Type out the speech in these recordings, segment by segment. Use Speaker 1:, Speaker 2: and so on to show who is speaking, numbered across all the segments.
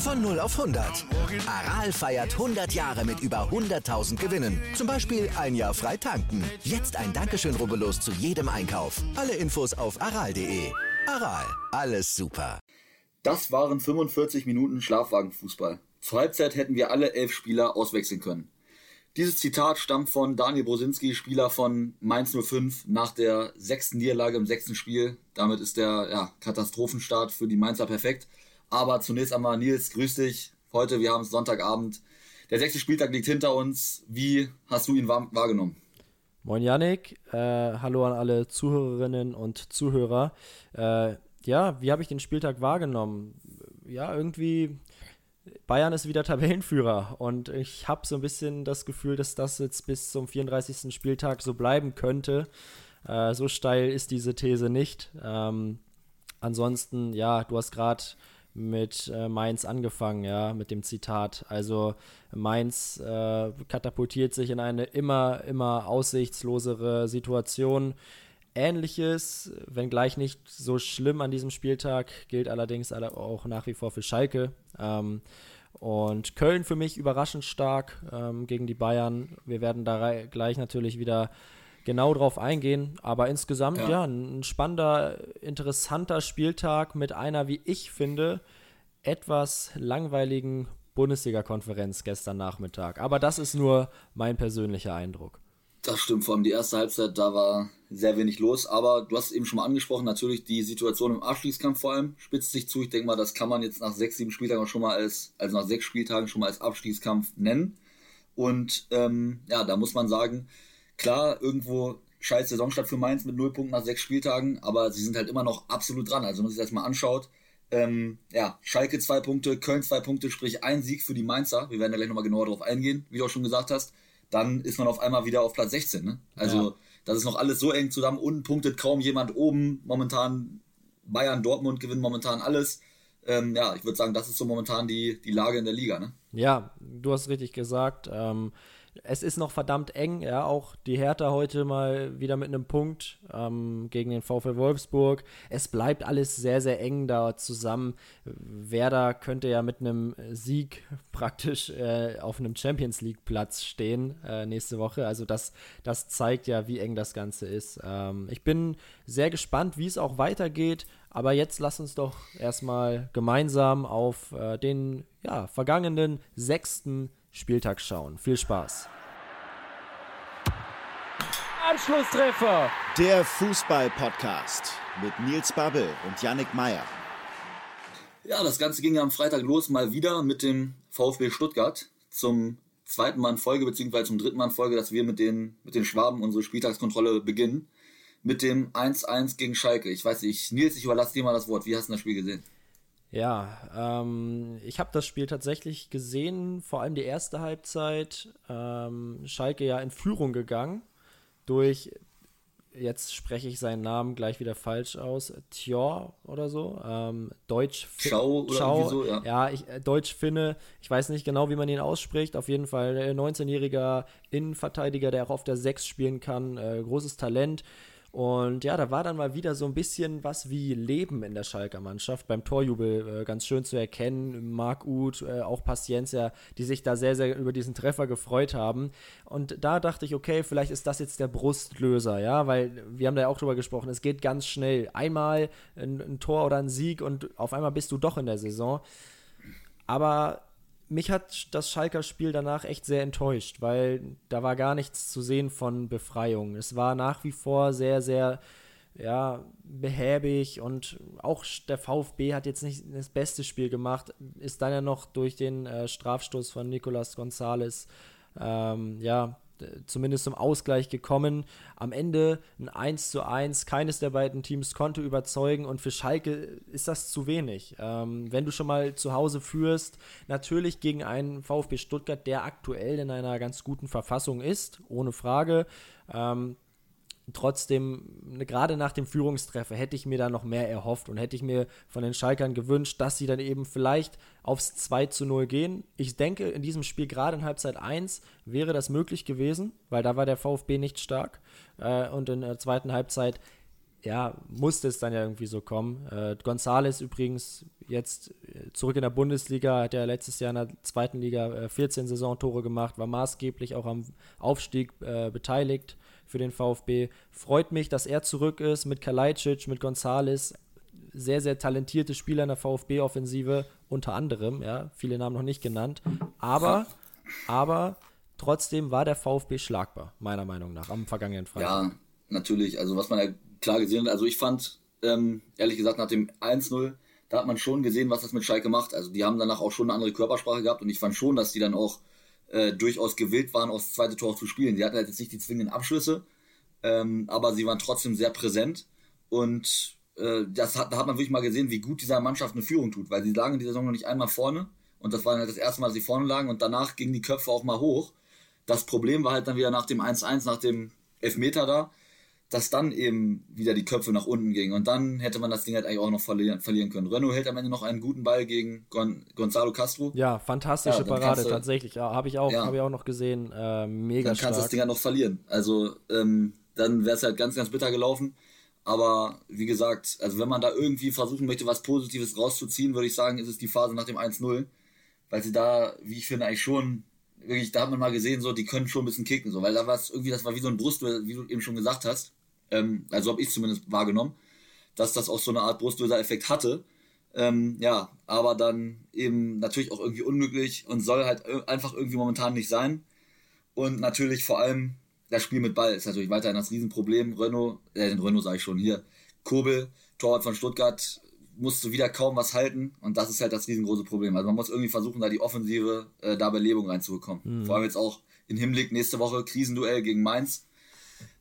Speaker 1: Von 0 auf 100. Aral feiert 100 Jahre mit über 100.000 Gewinnen. Zum Beispiel ein Jahr frei tanken. Jetzt ein Dankeschön, rubbellos zu jedem Einkauf. Alle Infos auf aral.de. Aral, alles super.
Speaker 2: Das waren 45 Minuten Schlafwagenfußball. Zur Halbzeit hätten wir alle elf Spieler auswechseln können. Dieses Zitat stammt von Daniel Brosinski, Spieler von Mainz 05, nach der sechsten Niederlage im sechsten Spiel. Damit ist der ja, Katastrophenstart für die Mainzer perfekt. Aber zunächst einmal, Nils, grüß dich. Heute, wir haben Sonntagabend. Der sechste Spieltag liegt hinter uns. Wie hast du ihn wahrgenommen?
Speaker 3: Moin Yannick, äh, hallo an alle Zuhörerinnen und Zuhörer. Äh, ja, wie habe ich den Spieltag wahrgenommen? Ja, irgendwie, Bayern ist wieder Tabellenführer und ich habe so ein bisschen das Gefühl, dass das jetzt bis zum 34. Spieltag so bleiben könnte. Äh, so steil ist diese These nicht. Ähm, ansonsten, ja, du hast gerade mit äh, Mainz angefangen, ja, mit dem Zitat. Also Mainz äh, katapultiert sich in eine immer, immer aussichtslosere Situation. Ähnliches, wenngleich nicht so schlimm an diesem Spieltag, gilt allerdings auch nach wie vor für Schalke. Ähm, und Köln für mich überraschend stark ähm, gegen die Bayern. Wir werden da gleich natürlich wieder genau drauf eingehen. Aber insgesamt, ja. ja, ein spannender, interessanter Spieltag mit einer, wie ich finde, etwas langweiligen Bundesliga-Konferenz gestern Nachmittag. Aber das ist nur mein persönlicher Eindruck.
Speaker 2: Das stimmt, vor allem die erste Halbzeit, da war sehr wenig los. Aber du hast es eben schon mal angesprochen, natürlich die Situation im Abstiegskampf vor allem spitzt sich zu. Ich denke mal, das kann man jetzt nach sechs, sieben Spieltagen schon mal als, also nach sechs Spieltagen schon mal als Abstiegskampf nennen. Und ähm, ja, da muss man sagen, Klar, irgendwo scheiß Saisonstart für Mainz mit null Punkten nach sechs Spieltagen, aber sie sind halt immer noch absolut dran. Also wenn man sich das mal anschaut, ähm, ja, Schalke zwei Punkte, Köln zwei Punkte, sprich ein Sieg für die Mainzer. Wir werden da gleich nochmal genauer drauf eingehen, wie du auch schon gesagt hast. Dann ist man auf einmal wieder auf Platz 16. Ne? Also ja. das ist noch alles so eng zusammen. Unten punktet kaum jemand oben. Momentan Bayern, Dortmund gewinnen momentan alles. Ähm, ja, ich würde sagen, das ist so momentan die, die Lage in der Liga. Ne?
Speaker 3: Ja, du hast richtig gesagt. Ähm, es ist noch verdammt eng, ja, auch die Hertha heute mal wieder mit einem Punkt ähm, gegen den VfL Wolfsburg. Es bleibt alles sehr, sehr eng da zusammen. Werder könnte ja mit einem Sieg praktisch äh, auf einem Champions League Platz stehen äh, nächste Woche. Also das, das zeigt ja, wie eng das Ganze ist. Ähm, ich bin sehr gespannt, wie es auch weitergeht. Aber jetzt lass uns doch erstmal gemeinsam auf äh, den ja, vergangenen sechsten Spieltag schauen. Viel Spaß.
Speaker 1: Anschlusstreffer. Der Fußball-Podcast mit Nils Babbel und Yannick Meyer.
Speaker 2: Ja, das Ganze ging am Freitag los, mal wieder mit dem VfB Stuttgart zum zweiten Mal in Folge, beziehungsweise zum dritten Mal in Folge, dass wir mit den, mit den Schwaben unsere Spieltagskontrolle beginnen. Mit dem 1-1 gegen Schalke. Ich weiß nicht, Nils, ich überlasse dir mal das Wort. Wie hast du das Spiel gesehen?
Speaker 3: Ja, ähm, ich habe das Spiel tatsächlich gesehen, vor allem die erste Halbzeit. Ähm, Schalke ja in Führung gegangen durch, jetzt spreche ich seinen Namen gleich wieder falsch aus, Tjor oder so, ähm, Deutsch
Speaker 2: Schau oder Schau, so, ja.
Speaker 3: Ja, ich, äh, Deutsch-Finne, ich weiß nicht genau, wie man ihn ausspricht, auf jeden Fall 19-jähriger Innenverteidiger, der auch auf der 6 spielen kann, äh, großes Talent. Und ja, da war dann mal wieder so ein bisschen was wie Leben in der Schalker Mannschaft. Beim Torjubel äh, ganz schön zu erkennen. Marc Uth, äh, auch Paciencia, die sich da sehr, sehr über diesen Treffer gefreut haben. Und da dachte ich, okay, vielleicht ist das jetzt der Brustlöser, ja, weil wir haben da ja auch drüber gesprochen, es geht ganz schnell. Einmal ein, ein Tor oder ein Sieg und auf einmal bist du doch in der Saison. Aber mich hat das Schalker Spiel danach echt sehr enttäuscht, weil da war gar nichts zu sehen von Befreiung. Es war nach wie vor sehr, sehr ja, behäbig und auch der VfB hat jetzt nicht das beste Spiel gemacht, ist dann ja noch durch den äh, Strafstoß von Nicolas Gonzalez ähm, ja, zumindest zum Ausgleich gekommen. Am Ende ein 1 zu 1. Keines der beiden Teams konnte überzeugen und für Schalke ist das zu wenig. Ähm, wenn du schon mal zu Hause führst, natürlich gegen einen VfB Stuttgart, der aktuell in einer ganz guten Verfassung ist, ohne Frage. Ähm, trotzdem, ne, gerade nach dem Führungstreffer, hätte ich mir da noch mehr erhofft und hätte ich mir von den Schalkern gewünscht, dass sie dann eben vielleicht aufs 2 zu 0 gehen. Ich denke, in diesem Spiel, gerade in Halbzeit 1, wäre das möglich gewesen, weil da war der VfB nicht stark. Äh, und in der zweiten Halbzeit, ja, musste es dann ja irgendwie so kommen. Äh, Gonzales übrigens jetzt äh, zurück in der Bundesliga, hat ja letztes Jahr in der zweiten Liga 14 Saisontore gemacht, war maßgeblich auch am Aufstieg äh, beteiligt für den VfB. Freut mich, dass er zurück ist mit Kalajdzic, mit Gonzales. Sehr, sehr talentierte Spieler in der VfB-Offensive, unter anderem, ja, viele Namen noch nicht genannt. Aber, aber trotzdem war der VfB schlagbar, meiner Meinung nach, am vergangenen Freitag.
Speaker 2: Ja, natürlich. Also, was man ja klar gesehen hat, also ich fand, ähm, ehrlich gesagt, nach dem 1-0, da hat man schon gesehen, was das mit Schalke macht. Also, die haben danach auch schon eine andere Körpersprache gehabt und ich fand schon, dass die dann auch äh, durchaus gewillt waren, aus zweite Tor zu spielen. Sie hatten halt jetzt nicht die zwingenden Abschlüsse, ähm, aber sie waren trotzdem sehr präsent und äh, das hat, da hat man wirklich mal gesehen, wie gut dieser Mannschaft eine Führung tut, weil sie lagen in dieser Saison noch nicht einmal vorne und das war halt das erste Mal, dass sie vorne lagen und danach gingen die Köpfe auch mal hoch. Das Problem war halt dann wieder nach dem 1-1, nach dem Elfmeter da, dass dann eben wieder die Köpfe nach unten gingen. Und dann hätte man das Ding halt eigentlich auch noch verlieren, verlieren können. Renault hält am Ende noch einen guten Ball gegen Gon Gonzalo Castro.
Speaker 3: Ja, fantastische ja, Parade, du, tatsächlich. Ja, Habe ich, auch, ja, hab ich auch noch gesehen. Äh, mega
Speaker 2: Dann kannst du das Ding halt noch verlieren. Also, ähm, dann wäre es halt ganz, ganz bitter gelaufen. Aber wie gesagt, also wenn man da irgendwie versuchen möchte, was Positives rauszuziehen, würde ich sagen, ist es die Phase nach dem 1-0. Weil sie da, wie ich finde, eigentlich schon wirklich, da hat man mal gesehen, so, die können schon ein bisschen kicken, so, weil da war es irgendwie, das war wie so ein Brust, wie du eben schon gesagt hast ähm, also habe ich zumindest wahrgenommen, dass das auch so eine Art Brustlöser-Effekt hatte. Ähm, ja, aber dann eben natürlich auch irgendwie unmöglich und soll halt einfach irgendwie momentan nicht sein. Und natürlich vor allem das Spiel mit Ball ist natürlich weiterhin das Riesenproblem. Renault, äh, Renault sage ich schon hier, Kobel, Torwart von Stuttgart, musste wieder kaum was halten und das ist halt das riesengroße Problem. Also man muss irgendwie versuchen, da die Offensive äh, da Belebung reinzubekommen. Mhm. Vor allem jetzt auch im Hinblick nächste Woche Krisenduell gegen Mainz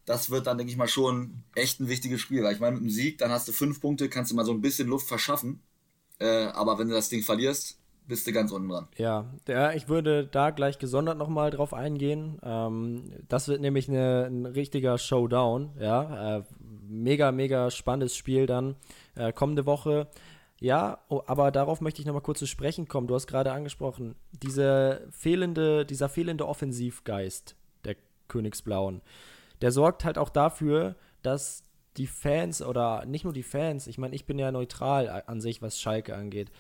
Speaker 2: das wird dann, denke ich mal, schon echt ein wichtiges Spiel. Weil ich meine, mit dem Sieg, dann hast du fünf Punkte, kannst du mal so ein bisschen Luft verschaffen. Äh, aber wenn du das Ding verlierst, bist du ganz unten dran.
Speaker 3: Ja, der, ich würde da gleich gesondert nochmal drauf eingehen. Ähm, das wird nämlich eine, ein richtiger Showdown. Ja, äh, mega, mega spannendes Spiel dann äh, kommende Woche. Ja, oh, aber darauf möchte ich nochmal kurz zu sprechen kommen. Du hast gerade angesprochen, diese fehlende, dieser fehlende Offensivgeist der Königsblauen der sorgt halt auch dafür, dass die Fans oder nicht nur die Fans, ich meine, ich bin ja neutral an sich, was Schalke angeht,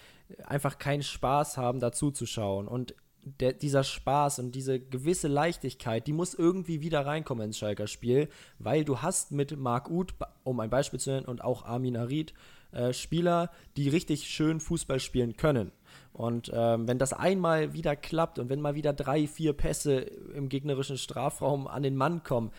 Speaker 3: einfach keinen Spaß haben, dazu zu schauen. Und der, dieser Spaß und diese gewisse Leichtigkeit, die muss irgendwie wieder reinkommen ins Schalker Spiel, weil du hast mit Marc Uth, um ein Beispiel zu nennen, und auch Armin Arid, äh, Spieler, die richtig schön Fußball spielen können. Und ähm, wenn das einmal wieder klappt und wenn mal wieder drei, vier Pässe im gegnerischen Strafraum an den Mann kommen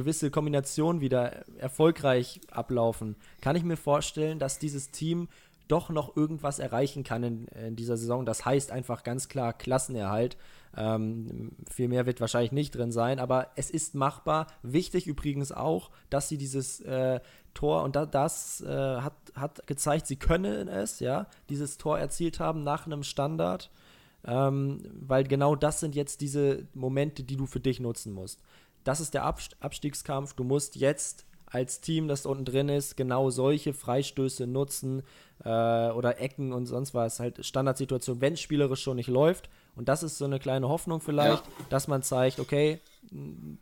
Speaker 3: gewisse Kombinationen wieder erfolgreich ablaufen, kann ich mir vorstellen, dass dieses Team doch noch irgendwas erreichen kann in, in dieser Saison. Das heißt einfach ganz klar Klassenerhalt. Ähm, viel mehr wird wahrscheinlich nicht drin sein, aber es ist machbar. Wichtig übrigens auch, dass sie dieses äh, Tor, und da, das äh, hat, hat gezeigt, sie können es, ja, dieses Tor erzielt haben nach einem Standard. Ähm, weil genau das sind jetzt diese Momente, die du für dich nutzen musst das ist der Abstiegskampf. Du musst jetzt als Team, das unten drin ist, genau solche Freistöße nutzen äh, oder Ecken und sonst was, halt Standardsituation, wenn es spielerisch schon nicht läuft. Und das ist so eine kleine Hoffnung vielleicht, ja. dass man zeigt, okay,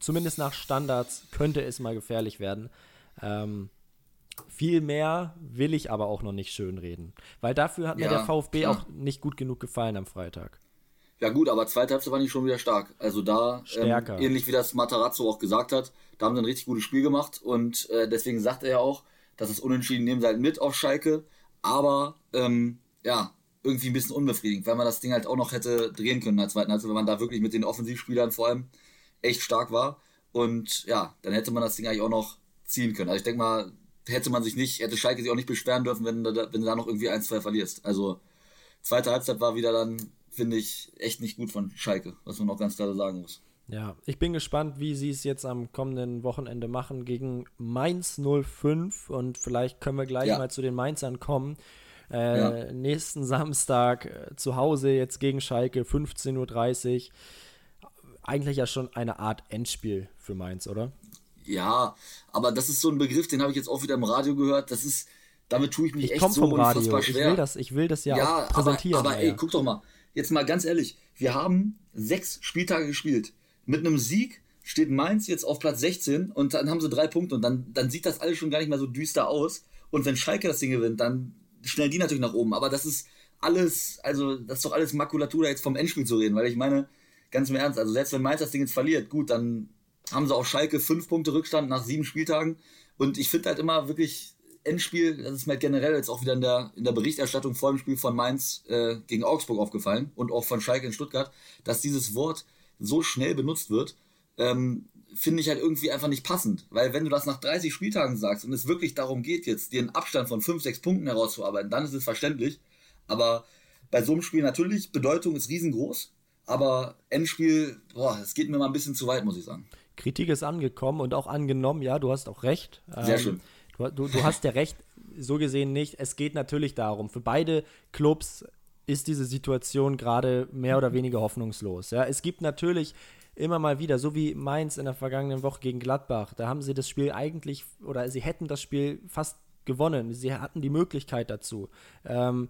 Speaker 3: zumindest nach Standards könnte es mal gefährlich werden. Ähm, viel mehr will ich aber auch noch nicht schönreden, weil dafür hat ja, mir der VfB ja. auch nicht gut genug gefallen am Freitag.
Speaker 2: Ja gut, aber zweite Halbzeit war nicht schon wieder stark. Also da, ähm, ähnlich wie das Matarazzo auch gesagt hat, da haben sie ein richtig gutes Spiel gemacht und äh, deswegen sagt er ja auch, dass es unentschieden nehmen sie halt mit auf Schalke, aber ähm, ja, irgendwie ein bisschen unbefriedigend, weil man das Ding halt auch noch hätte drehen können in der zweiten Halbzeit, wenn man da wirklich mit den Offensivspielern vor allem echt stark war und ja, dann hätte man das Ding eigentlich auch noch ziehen können. Also ich denke mal, hätte man sich nicht, hätte Schalke sich auch nicht beschweren dürfen, wenn, wenn du da noch irgendwie ein, zwei verlierst. Also zweite Halbzeit war wieder dann finde ich echt nicht gut von Schalke, was man auch ganz klar sagen muss.
Speaker 3: Ja, ich bin gespannt, wie sie es jetzt am kommenden Wochenende machen gegen Mainz 05 und vielleicht können wir gleich ja. mal zu den Mainzern kommen. Äh, ja. Nächsten Samstag äh, zu Hause jetzt gegen Schalke 15.30 Uhr. Eigentlich ja schon eine Art Endspiel für Mainz, oder?
Speaker 2: Ja, aber das ist so ein Begriff, den habe ich jetzt auch wieder im Radio gehört. Das ist, damit tue ich mich
Speaker 3: ich
Speaker 2: echt so
Speaker 3: vom Radio. unfassbar schwer. Ich will das, ich will das ja, ja präsentieren.
Speaker 2: Aber, aber ey, guck doch mal, jetzt mal ganz ehrlich, wir haben sechs Spieltage gespielt. Mit einem Sieg steht Mainz jetzt auf Platz 16 und dann haben sie drei Punkte und dann, dann sieht das alles schon gar nicht mehr so düster aus. Und wenn Schalke das Ding gewinnt, dann schnell die natürlich nach oben. Aber das ist alles, also das ist doch alles Makulatur, da jetzt vom Endspiel zu reden, weil ich meine, ganz im Ernst, also selbst wenn Mainz das Ding jetzt verliert, gut, dann haben sie auf Schalke fünf Punkte Rückstand nach sieben Spieltagen. Und ich finde halt immer wirklich Endspiel, das ist mir halt generell jetzt auch wieder in der, in der Berichterstattung vor dem Spiel von Mainz äh, gegen Augsburg aufgefallen und auch von Schalke in Stuttgart, dass dieses Wort so schnell benutzt wird, ähm, finde ich halt irgendwie einfach nicht passend. Weil wenn du das nach 30 Spieltagen sagst und es wirklich darum geht, jetzt dir einen Abstand von 5, 6 Punkten herauszuarbeiten, dann ist es verständlich. Aber bei so einem Spiel natürlich, Bedeutung ist riesengroß, aber Endspiel, boah, es geht mir mal ein bisschen zu weit, muss ich sagen.
Speaker 3: Kritik ist angekommen und auch angenommen, ja, du hast auch recht.
Speaker 2: Sehr ähm, schön.
Speaker 3: Du, du, du hast ja recht, so gesehen nicht. Es geht natürlich darum, für beide Clubs ist diese Situation gerade mehr oder weniger hoffnungslos. Ja, es gibt natürlich immer mal wieder, so wie Mainz in der vergangenen Woche gegen Gladbach, da haben sie das Spiel eigentlich, oder sie hätten das Spiel fast gewonnen. Sie hatten die Möglichkeit dazu. Ähm,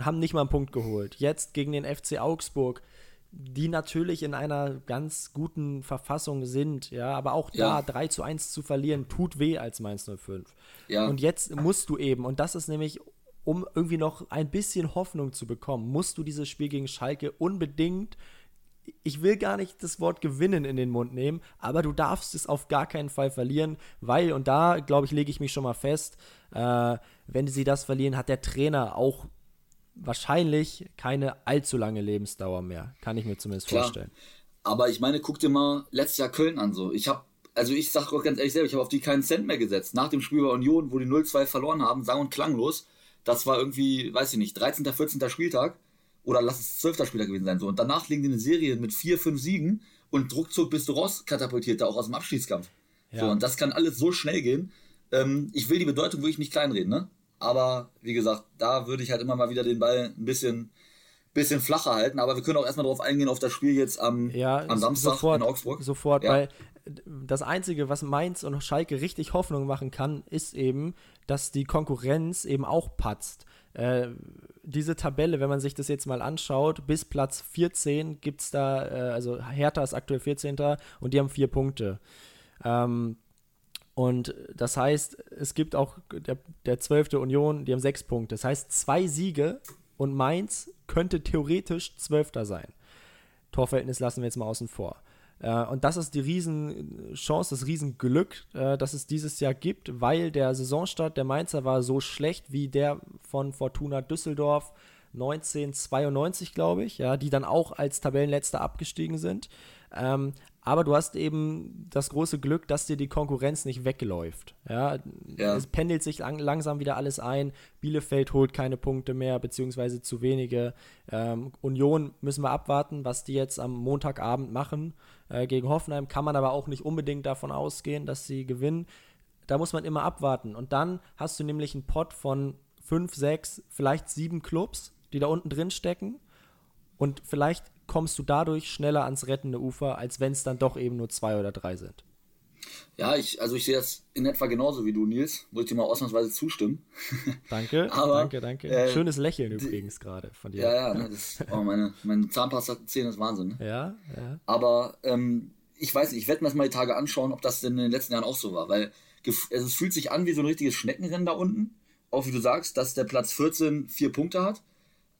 Speaker 3: haben nicht mal einen Punkt geholt. Jetzt gegen den FC Augsburg, die natürlich in einer ganz guten Verfassung sind, ja, aber auch ja. da 3 zu 1 zu verlieren, tut weh als Mainz 05. Ja. Und jetzt musst du eben, und das ist nämlich um irgendwie noch ein bisschen Hoffnung zu bekommen, musst du dieses Spiel gegen Schalke unbedingt ich will gar nicht das Wort gewinnen in den Mund nehmen, aber du darfst es auf gar keinen Fall verlieren, weil, und da glaube ich, lege ich mich schon mal fest, äh, wenn sie das verlieren, hat der Trainer auch wahrscheinlich keine allzu lange Lebensdauer mehr. Kann ich mir zumindest Klar. vorstellen.
Speaker 2: Aber ich meine, guck dir mal letztes Jahr Köln an. So. Ich habe, also ich sage auch ganz ehrlich selber, ich habe auf die keinen Cent mehr gesetzt. Nach dem Spiel bei Union, wo die 0-2 verloren haben, sang und klanglos. Das war irgendwie, weiß ich nicht, 13., 14. Spieltag oder lass es 12. Spieltag gewesen sein. So. Und danach liegen die eine Serie mit 4, 5 Siegen und ruckzuck bist du rauskatapultiert, da auch aus dem Abschiedskampf. Ja. So, und das kann alles so schnell gehen. Ähm, ich will die Bedeutung wirklich nicht kleinreden, ne? Aber wie gesagt, da würde ich halt immer mal wieder den Ball ein bisschen, bisschen flacher halten. Aber wir können auch erstmal darauf eingehen, auf das Spiel jetzt am, ja, am Samstag
Speaker 3: sofort,
Speaker 2: in Augsburg.
Speaker 3: Sofort, ja. weil das Einzige, was Mainz und Schalke richtig Hoffnung machen kann, ist eben, dass die Konkurrenz eben auch patzt. Äh, diese Tabelle, wenn man sich das jetzt mal anschaut, bis Platz 14 gibt es da, äh, also Hertha ist aktuell 14. und die haben vier Punkte. Ähm, und das heißt, es gibt auch der, der 12. Union, die haben sechs Punkte. Das heißt, zwei Siege und Mainz könnte theoretisch Zwölfter sein. Torverhältnis lassen wir jetzt mal außen vor. Äh, und das ist die Riesenchance, das Riesenglück, äh, das es dieses Jahr gibt, weil der Saisonstart der Mainzer war so schlecht wie der von Fortuna Düsseldorf 1992, glaube ich, ja, die dann auch als Tabellenletzter abgestiegen sind. Ähm, aber du hast eben das große Glück, dass dir die Konkurrenz nicht wegläuft. Ja, ja. es pendelt sich lang, langsam wieder alles ein. Bielefeld holt keine Punkte mehr, beziehungsweise zu wenige. Ähm, Union müssen wir abwarten, was die jetzt am Montagabend machen äh, gegen Hoffenheim. Kann man aber auch nicht unbedingt davon ausgehen, dass sie gewinnen. Da muss man immer abwarten. Und dann hast du nämlich einen Pot von fünf, sechs, vielleicht sieben Clubs, die da unten drin stecken. Und vielleicht kommst du dadurch schneller ans rettende Ufer, als wenn es dann doch eben nur zwei oder drei sind.
Speaker 2: Ja, ich, also ich sehe das in etwa genauso wie du, Nils. Muss ich dir mal ausnahmsweise zustimmen.
Speaker 3: Danke, Aber, danke, danke. Äh, Schönes Lächeln übrigens gerade von dir.
Speaker 2: Ja, ja, ne, das, oh, meine, meine Zahnpasta-Zähne ist Wahnsinn. Ne?
Speaker 3: Ja, ja.
Speaker 2: Aber ähm, ich weiß nicht, ich werde mir das mal die Tage anschauen, ob das denn in den letzten Jahren auch so war. Weil also es fühlt sich an wie so ein richtiges Schneckenrennen da unten. Auch wie du sagst, dass der Platz 14 vier Punkte hat.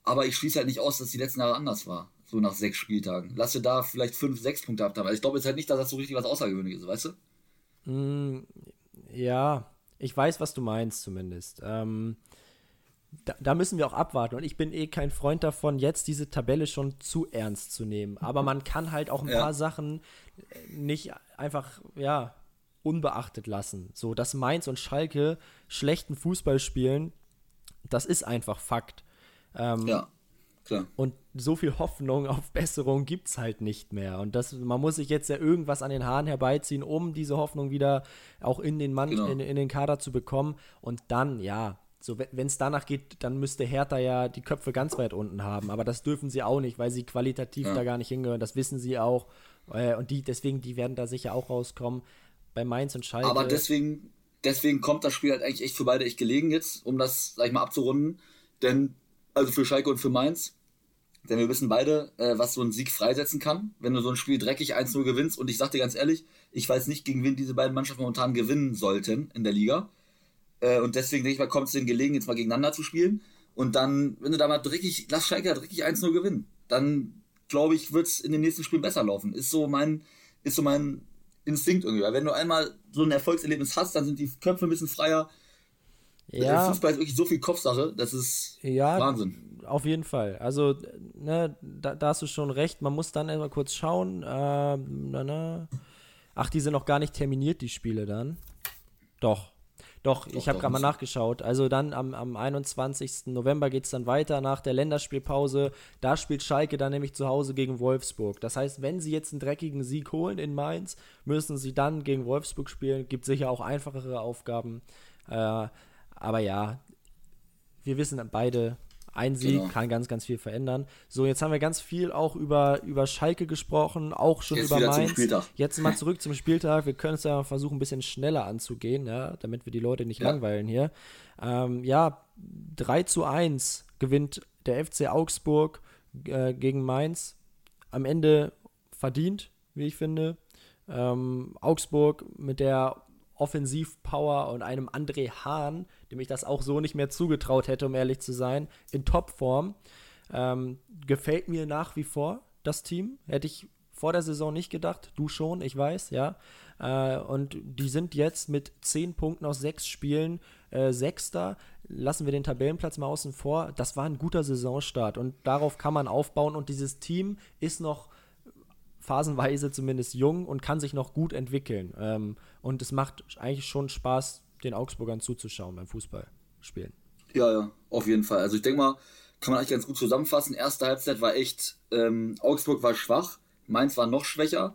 Speaker 2: Aber ich schließe halt nicht aus, dass die letzten Jahre anders war so nach sechs Spieltagen. Lass dir da vielleicht fünf, sechs Punkte ab haben. Also ich glaube jetzt halt nicht, dass das so richtig was Außergewöhnliches ist, weißt du?
Speaker 3: Mm, ja, ich weiß, was du meinst zumindest. Ähm, da, da, müssen wir auch abwarten. Und ich bin eh kein Freund davon, jetzt diese Tabelle schon zu ernst zu nehmen. Aber man kann halt auch ein ja. paar Sachen nicht einfach, ja, unbeachtet lassen. So, dass Mainz und Schalke schlechten Fußball spielen, das ist einfach Fakt. Ähm, ja
Speaker 2: Klar.
Speaker 3: Und so viel Hoffnung auf Besserung gibt es halt nicht mehr. Und das, man muss sich jetzt ja irgendwas an den Haaren herbeiziehen, um diese Hoffnung wieder auch in den Mann,
Speaker 2: Genau.
Speaker 3: in, in den Kader zu bekommen. Und dann, ja, so wenn es danach geht, dann müsste Hertha ja die Köpfe ganz weit unten haben. Aber das dürfen sie auch nicht, weil sie qualitativ
Speaker 2: Ja.
Speaker 3: da gar nicht hingehören. Das wissen sie auch. Äh, und die, deswegen, die werden da sicher auch rauskommen. Bei Mainz und Schalke.
Speaker 2: Aber deswegen, deswegen kommt das Spiel halt eigentlich echt für beide echt gelegen jetzt, um das, sag ich mal, abzurunden. Denn, also für Schalke und für Mainz, denn wir wissen beide, äh, was so ein Sieg freisetzen kann, wenn du so ein Spiel dreckig 1-0 gewinnst. Und ich sag dir ganz ehrlich, ich weiß nicht, gegen wen diese beiden Mannschaften momentan gewinnen sollten in der Liga. Äh, und deswegen denke ich mal, kommt es denen gelegen, jetzt mal gegeneinander zu spielen. Und dann, wenn du da mal dreckig, lass Schalke dreckig 1-0 gewinnen, dann glaube ich, wird es in den nächsten Spielen besser laufen. Ist so mein, ist so mein Instinkt irgendwie. Weil wenn du einmal so ein Erfolgserlebnis hast, dann sind die Köpfe ein bisschen freier.
Speaker 3: Ja,
Speaker 2: Fußball ist wirklich so viel Kopfsache, das ist
Speaker 3: Ja,
Speaker 2: Wahnsinn.
Speaker 3: Auf jeden Fall. Also, ne, da, da hast du schon recht. Man muss dann erstmal kurz schauen. Ähm, na, na. Ach, die sind noch gar nicht terminiert, die Spiele dann. Doch. Doch, ich habe
Speaker 2: doch,
Speaker 3: gerade mal nachgeschaut. Also dann am, am 21. November geht es dann weiter nach der Länderspielpause. Da spielt Schalke dann nämlich zu Hause gegen Wolfsburg. Das heißt, wenn sie jetzt einen dreckigen Sieg holen in Mainz, müssen sie dann gegen Wolfsburg spielen. Gibt sicher auch einfachere Aufgaben. Äh, aber ja, wir wissen beide, ein Sieg
Speaker 2: Genau.
Speaker 3: kann ganz, ganz viel verändern. So, jetzt haben wir ganz viel auch über, über Schalke gesprochen, auch schon
Speaker 2: Jetzt
Speaker 3: über Mainz. Jetzt mal zurück zum Spieltag. Wir können es ja versuchen, ein bisschen schneller anzugehen, ja, damit wir die Leute nicht
Speaker 2: Ja.
Speaker 3: langweilen hier. Ähm, ja, 3 zu 1 gewinnt der FC Augsburg äh, gegen Mainz. Am Ende verdient, wie ich finde. Ähm, Augsburg mit der Offensivpower und einem André Hahn, dem ich das auch so nicht mehr zugetraut hätte, um ehrlich zu sein, in Topform. Ähm, gefällt mir nach wie vor das Team. Hätte ich vor der Saison nicht gedacht. Du schon, ich weiß, ja. Äh, und die sind jetzt mit 10 Punkten aus sechs Spielen äh, Sechster. Lassen wir den Tabellenplatz mal außen vor. Das war ein guter Saisonstart und darauf kann man aufbauen. Und dieses Team ist noch phasenweise zumindest jung und kann sich noch gut entwickeln. Ähm, und es macht eigentlich schon Spaß, den Augsburgern zuzuschauen beim Fußballspielen.
Speaker 2: Ja, ja, auf jeden Fall. Also ich denke mal, kann man eigentlich ganz gut zusammenfassen. Erste Halbzeit war echt, ähm, Augsburg war schwach, Mainz war noch schwächer.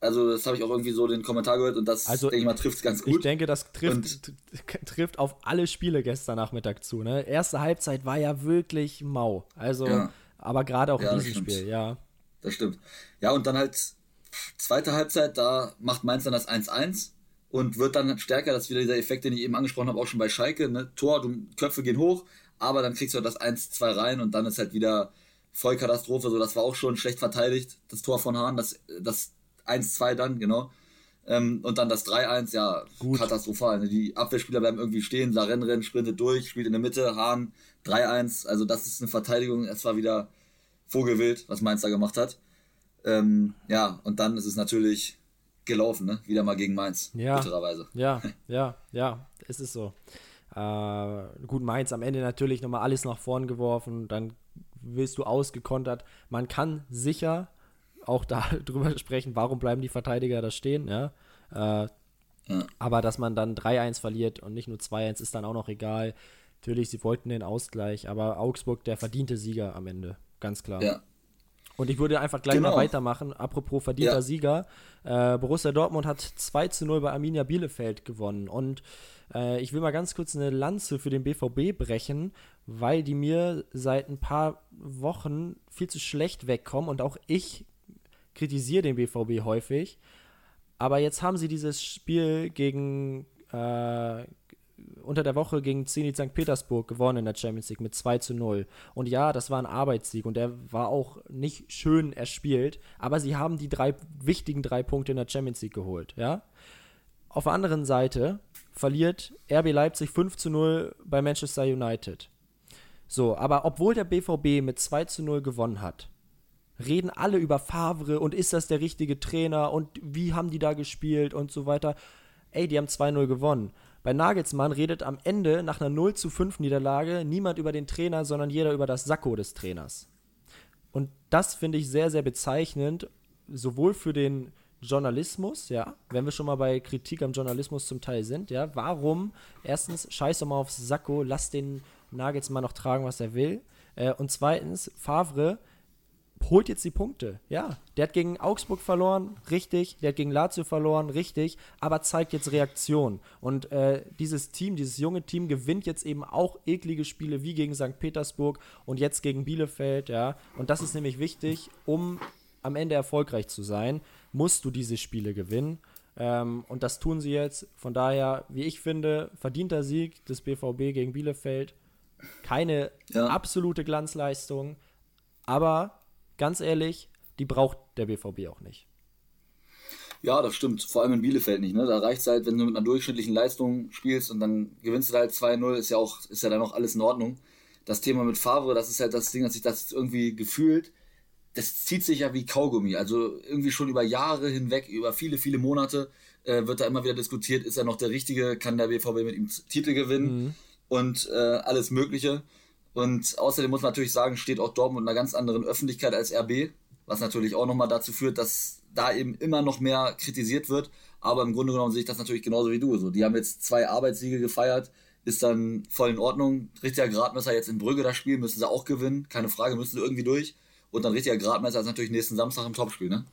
Speaker 2: Also das habe ich auch irgendwie so den Kommentar gehört und das,
Speaker 3: Also,
Speaker 2: denke ich mal, trifft es ganz
Speaker 3: Ich
Speaker 2: gut.
Speaker 3: denke, das trifft, trifft auf alle Spiele gestern Nachmittag zu. Ne? Erste Halbzeit war ja wirklich mau. Also,
Speaker 2: Ja.
Speaker 3: aber gerade auch
Speaker 2: Ja,
Speaker 3: in diesem. Spiel, ja.
Speaker 2: Das stimmt. Ja, und dann halt zweite Halbzeit, da macht Mainz dann das 1-1 und wird dann stärker. Das ist wieder dieser Effekt, den ich eben angesprochen habe, auch schon bei Schalke. Ne? Tor, du, Köpfe gehen hoch, aber dann kriegst du halt das 1-2 rein und dann ist halt wieder Vollkatastrophe. So, das war auch schon schlecht verteidigt, das Tor von Hahn, das, das 1-2 dann, genau. Ähm, und dann das 3-1, ja,
Speaker 3: Gut.
Speaker 2: katastrophal. Ne? Die Abwehrspieler bleiben irgendwie stehen, rennt, sprintet durch, spielt in der Mitte, Hahn 3-1. Also das ist eine Verteidigung. Es war wieder Vogelwild, was Mainz da gemacht hat. Ähm, ja, und dann ist es natürlich gelaufen, ne? Wieder mal gegen Mainz,
Speaker 3: Ja.
Speaker 2: bittererweise.
Speaker 3: Ja, ja, ja, es ist so. Äh, gut, Mainz am Ende natürlich nochmal alles nach vorn geworfen, dann wirst du ausgekontert. Man kann sicher auch darüber sprechen, warum bleiben die Verteidiger da stehen, ja. Äh,
Speaker 2: Ja.
Speaker 3: Aber dass man dann 3-1 verliert und nicht nur 2-1 ist dann auch noch egal. Natürlich, sie wollten den Ausgleich, aber Augsburg der verdiente Sieger am Ende, ganz klar.
Speaker 2: Ja.
Speaker 3: Und ich würde einfach gleich
Speaker 2: Genau.
Speaker 3: mal weitermachen. Apropos verdienter
Speaker 2: Ja.
Speaker 3: Sieger. Äh, Borussia Dortmund hat 2 zu 0 bei Arminia Bielefeld gewonnen. Und äh, ich will mal ganz kurz eine Lanze für den BVB brechen, weil die mir seit ein paar Wochen viel zu schlecht wegkommen. Und auch ich kritisiere den BVB häufig. Aber jetzt haben sie dieses Spiel gegen äh, unter der Woche gegen Zenit St. Petersburg gewonnen in der Champions League mit 2 zu 0. Und ja, das war ein Arbeitssieg und der war auch nicht schön erspielt, aber sie haben die drei wichtigen drei Punkte in der Champions League geholt, ja. Auf der anderen Seite verliert RB Leipzig 5 zu 0 bei Manchester United. So, aber obwohl der BVB mit 2 zu 0 gewonnen hat, reden alle über Favre und ist das der richtige Trainer und wie haben die da gespielt und so weiter. Ey, die haben 2-0 gewonnen. Bei Nagelsmann redet am Ende nach einer 0 zu 5 Niederlage niemand über den Trainer, sondern jeder über das Sakko des Trainers. Und das finde ich sehr, sehr bezeichnend, sowohl für den Journalismus, ja, wenn wir schon mal bei Kritik am Journalismus zum Teil sind, ja, warum, erstens, scheiß doch mal aufs Sakko, lass den Nagelsmann noch tragen, was er will. Äh, und zweitens, Favre holt jetzt die Punkte. Ja, der hat gegen Augsburg verloren, richtig. Der hat gegen Lazio verloren, richtig. Aber zeigt jetzt Reaktion. Und äh, dieses Team, dieses junge Team gewinnt jetzt eben auch eklige Spiele wie gegen St. Petersburg und jetzt gegen Bielefeld. Ja, und das ist nämlich wichtig, um am Ende erfolgreich zu sein, musst du diese Spiele gewinnen. Ähm, und das tun sie jetzt. Von daher, wie ich finde, verdienter Sieg des BVB gegen Bielefeld. Keine ja. absolute Glanzleistung, aber ganz ehrlich, die braucht der BVB auch nicht.
Speaker 2: Ja, das stimmt. Vor allem in Bielefeld nicht. Ne? Da reicht es halt, wenn du mit einer durchschnittlichen Leistung spielst und dann gewinnst du halt 2-0, ist ja auch, ist ja dann auch alles in Ordnung. Das Thema mit Favre, das ist halt das Ding, dass sich das irgendwie gefühlt, das zieht sich ja wie Kaugummi. Also irgendwie schon über Jahre hinweg, über viele, viele Monate äh, wird da immer wieder diskutiert, ist er noch der Richtige, kann der BVB mit ihm Titel gewinnen mhm. und äh, alles Mögliche. Und außerdem muss man natürlich sagen, steht auch Dortmund in einer ganz anderen Öffentlichkeit als RB, was natürlich auch nochmal dazu führt, dass da eben immer noch mehr kritisiert wird. Aber im Grunde genommen sehe ich das natürlich genauso wie du. So, die haben jetzt zwei Arbeitssiege gefeiert, ist dann voll in Ordnung. Richtiger Gradmesser jetzt in Brügge das Spiel, müssen sie auch gewinnen, keine Frage, müssen sie irgendwie durch. Und dann richtiger Gradmesser ist natürlich nächsten Samstag im Topspiel, ne?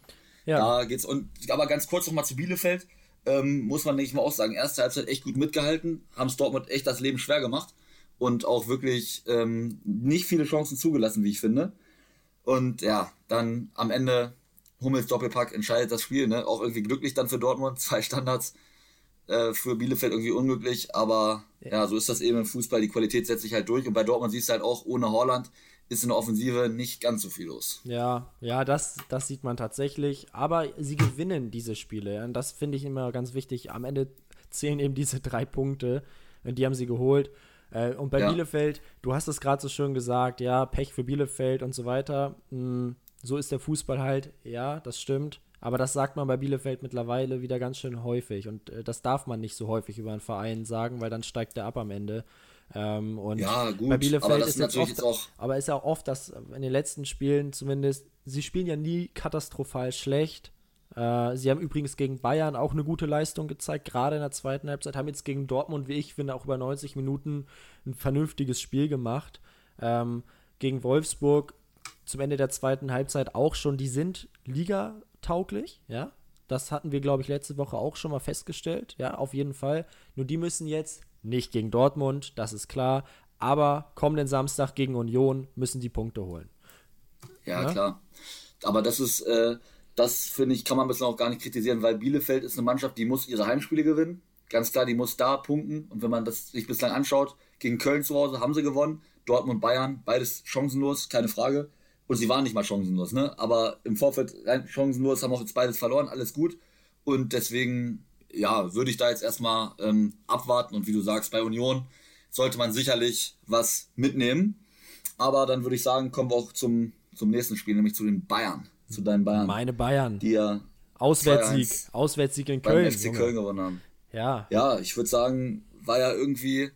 Speaker 2: Ja. Da geht's und aber ganz kurz nochmal zu Bielefeld. Ähm, muss man nicht mal auch sagen, erste Halbzeit echt gut mitgehalten, haben es Dortmund echt das Leben schwer gemacht und auch wirklich ähm, nicht viele Chancen zugelassen, wie ich finde. Und ja, dann am Ende Hummels Doppelpack entscheidet das Spiel, ne? Auch irgendwie glücklich dann für Dortmund, zwei Standards äh, für Bielefeld irgendwie unglücklich, aber ja. ja. so ist das eben im Fußball, die Qualität setzt sich halt durch und bei Dortmund siehst du halt auch ohne Holland ist in der Offensive nicht ganz so viel los.
Speaker 3: Ja, ja, das, das sieht man tatsächlich, aber sie gewinnen diese Spiele und das finde ich immer ganz wichtig. Am Ende zählen eben diese drei Punkte, die haben sie geholt äh, und bei ja. Bielefeld, du hast es gerade so schön gesagt, ja, Pech für Bielefeld und so weiter. Hm, so ist der Fußball halt, ja, das stimmt. Aber das sagt man bei Bielefeld mittlerweile wieder ganz schön häufig. Und äh, das darf man nicht so häufig über einen Verein sagen, weil dann steigt er ab am Ende. Ähm, und
Speaker 2: ja, gut, bei Bielefeld ist jetzt oft, auch
Speaker 3: aber ist ja auch oft, dass in den letzten Spielen zumindest, sie spielen ja nie katastrophal schlecht, äh, sie haben übrigens gegen Bayern auch eine gute Leistung gezeigt, gerade in der zweiten Halbzeit, haben jetzt gegen Dortmund, wie ich finde, auch über 90 Minuten ein vernünftiges Spiel gemacht. Ähm, gegen Wolfsburg zum Ende der zweiten Halbzeit auch schon, die sind ligatauglich, ja. Das hatten wir, glaube ich, letzte Woche auch schon mal festgestellt, ja, auf jeden Fall. Nur die müssen jetzt nicht gegen Dortmund, das ist klar, aber kommenden Samstag gegen Union müssen die Punkte holen.
Speaker 2: Ja, ja? klar. Aber das ist, äh, das finde ich, kann man bislang auch gar nicht kritisieren, weil Bielefeld ist eine Mannschaft, die muss ihre Heimspiele gewinnen. Ganz klar, die muss da punkten. Und wenn man das sich bislang anschaut, gegen Köln zu Hause haben sie gewonnen. Dortmund, Bayern, beides chancenlos, keine Frage. Und sie waren nicht mal chancenlos, ne? Aber im Vorfeld chancenlos, haben auch jetzt beides verloren, alles gut. Und deswegen, ja, würde ich da jetzt erstmal ähm, abwarten. Und wie du sagst, bei Union sollte man sicherlich was mitnehmen. Aber dann würde ich sagen, kommen wir auch zum, zum nächsten Spiel, nämlich zu den Bayern zu deinen Bayern.
Speaker 3: Meine Bayern.
Speaker 2: Die ja
Speaker 3: Auswärtssieg, Auswärtssieg in Köln.
Speaker 2: FC Köln gewonnen haben.
Speaker 3: Ja.
Speaker 2: Ja, ich würde sagen, war ja irgendwie,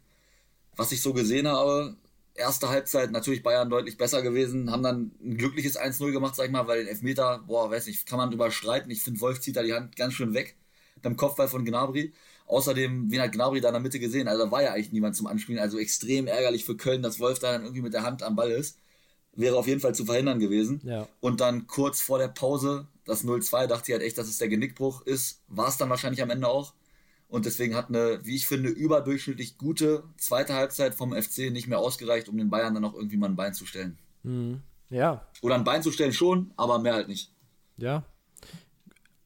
Speaker 2: was ich so gesehen habe, erste Halbzeit natürlich Bayern deutlich besser gewesen, haben dann ein glückliches 1-0 gemacht, sag ich mal, weil den Elfmeter, boah, weiß nicht, kann man drüber streiten. Ich finde, Wolf zieht da die Hand ganz schön weg beim Kopfball von Gnabry. Außerdem, wen hat Gnabry da in der Mitte gesehen? Also da war ja eigentlich niemand zum Anspielen. Also extrem ärgerlich für Köln, dass Wolf da dann irgendwie mit der Hand am Ball ist wäre auf jeden Fall zu verhindern gewesen.
Speaker 3: Ja.
Speaker 2: Und dann kurz vor der Pause, das 0-2, dachte ich halt echt, dass es der Genickbruch ist. War es dann wahrscheinlich am Ende auch. Und deswegen hat eine, wie ich finde, überdurchschnittlich gute zweite Halbzeit vom FC nicht mehr ausgereicht, um den Bayern dann auch irgendwie mal ein Bein zu stellen.
Speaker 3: Mhm. Ja.
Speaker 2: Oder ein Bein zu stellen schon, aber mehr halt nicht.
Speaker 3: Ja.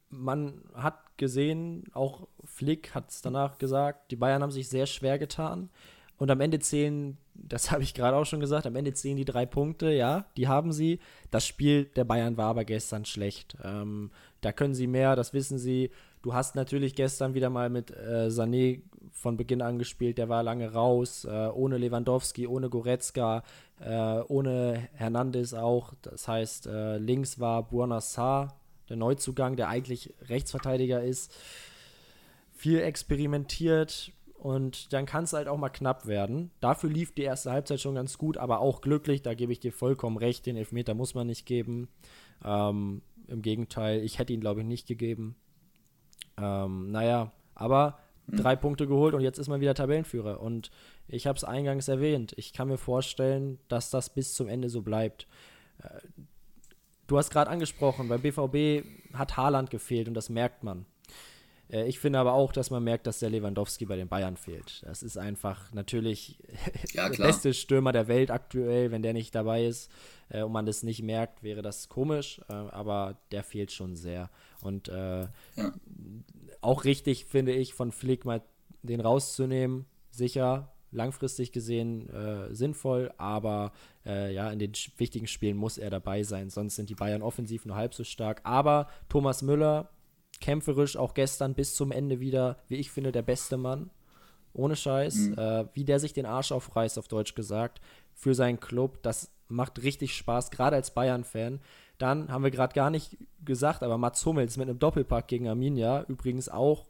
Speaker 3: Man hat gesehen, auch Flick hat es danach gesagt, die Bayern haben sich sehr schwer getan. Und am Ende zählen, das habe ich gerade auch schon gesagt, am Ende zählen die drei Punkte, ja, die haben sie. Das Spiel der Bayern war aber gestern schlecht. Ähm, da können sie mehr, das wissen sie. Du hast natürlich gestern wieder mal mit äh, Sané von Beginn an gespielt, der war lange raus, äh, ohne Lewandowski, ohne Goretzka, äh, ohne Hernandez auch. Das heißt, äh, links war Buonassar, der Neuzugang, der eigentlich Rechtsverteidiger ist. Viel experimentiert, und dann kann es halt auch mal knapp werden. Dafür lief die erste Halbzeit schon ganz gut, aber auch glücklich. Da gebe ich dir vollkommen recht. Den Elfmeter muss man nicht geben. Ähm, Im Gegenteil, ich hätte ihn, glaube ich, nicht gegeben. Ähm, naja, aber drei Punkte geholt und jetzt ist man wieder Tabellenführer. Und ich habe es eingangs erwähnt. Ich kann mir vorstellen, dass das bis zum Ende so bleibt. Äh, du hast gerade angesprochen, beim BVB hat Haaland gefehlt und das merkt man. Äh, ich finde aber auch, dass man merkt, dass der Lewandowski bei den Bayern fehlt. Das ist einfach natürlich
Speaker 2: ja,
Speaker 3: der beste Stürmer der Welt aktuell. Wenn der nicht dabei ist äh, und man das nicht merkt, wäre das komisch. Äh, aber der fehlt schon sehr. Und äh, ja. auch richtig finde ich, von Flick mal den rauszunehmen. Sicher, langfristig gesehen äh, sinnvoll, aber äh, ja, in den wichtigen Spielen muss er dabei sein, sonst sind die Bayern offensiv nur halb so stark. Aber Thomas Müller kämpferisch auch gestern bis zum Ende wieder, wie ich finde, der beste Mann. Ohne Scheiß. Mhm. Äh, wie der sich den Arsch aufreißt, auf Deutsch gesagt, für seinen Club. Das macht richtig Spaß, gerade als Bayern-Fan. Dann haben wir gerade gar nicht gesagt, aber Mats Hummels mit einem Doppelpack gegen Arminia, übrigens auch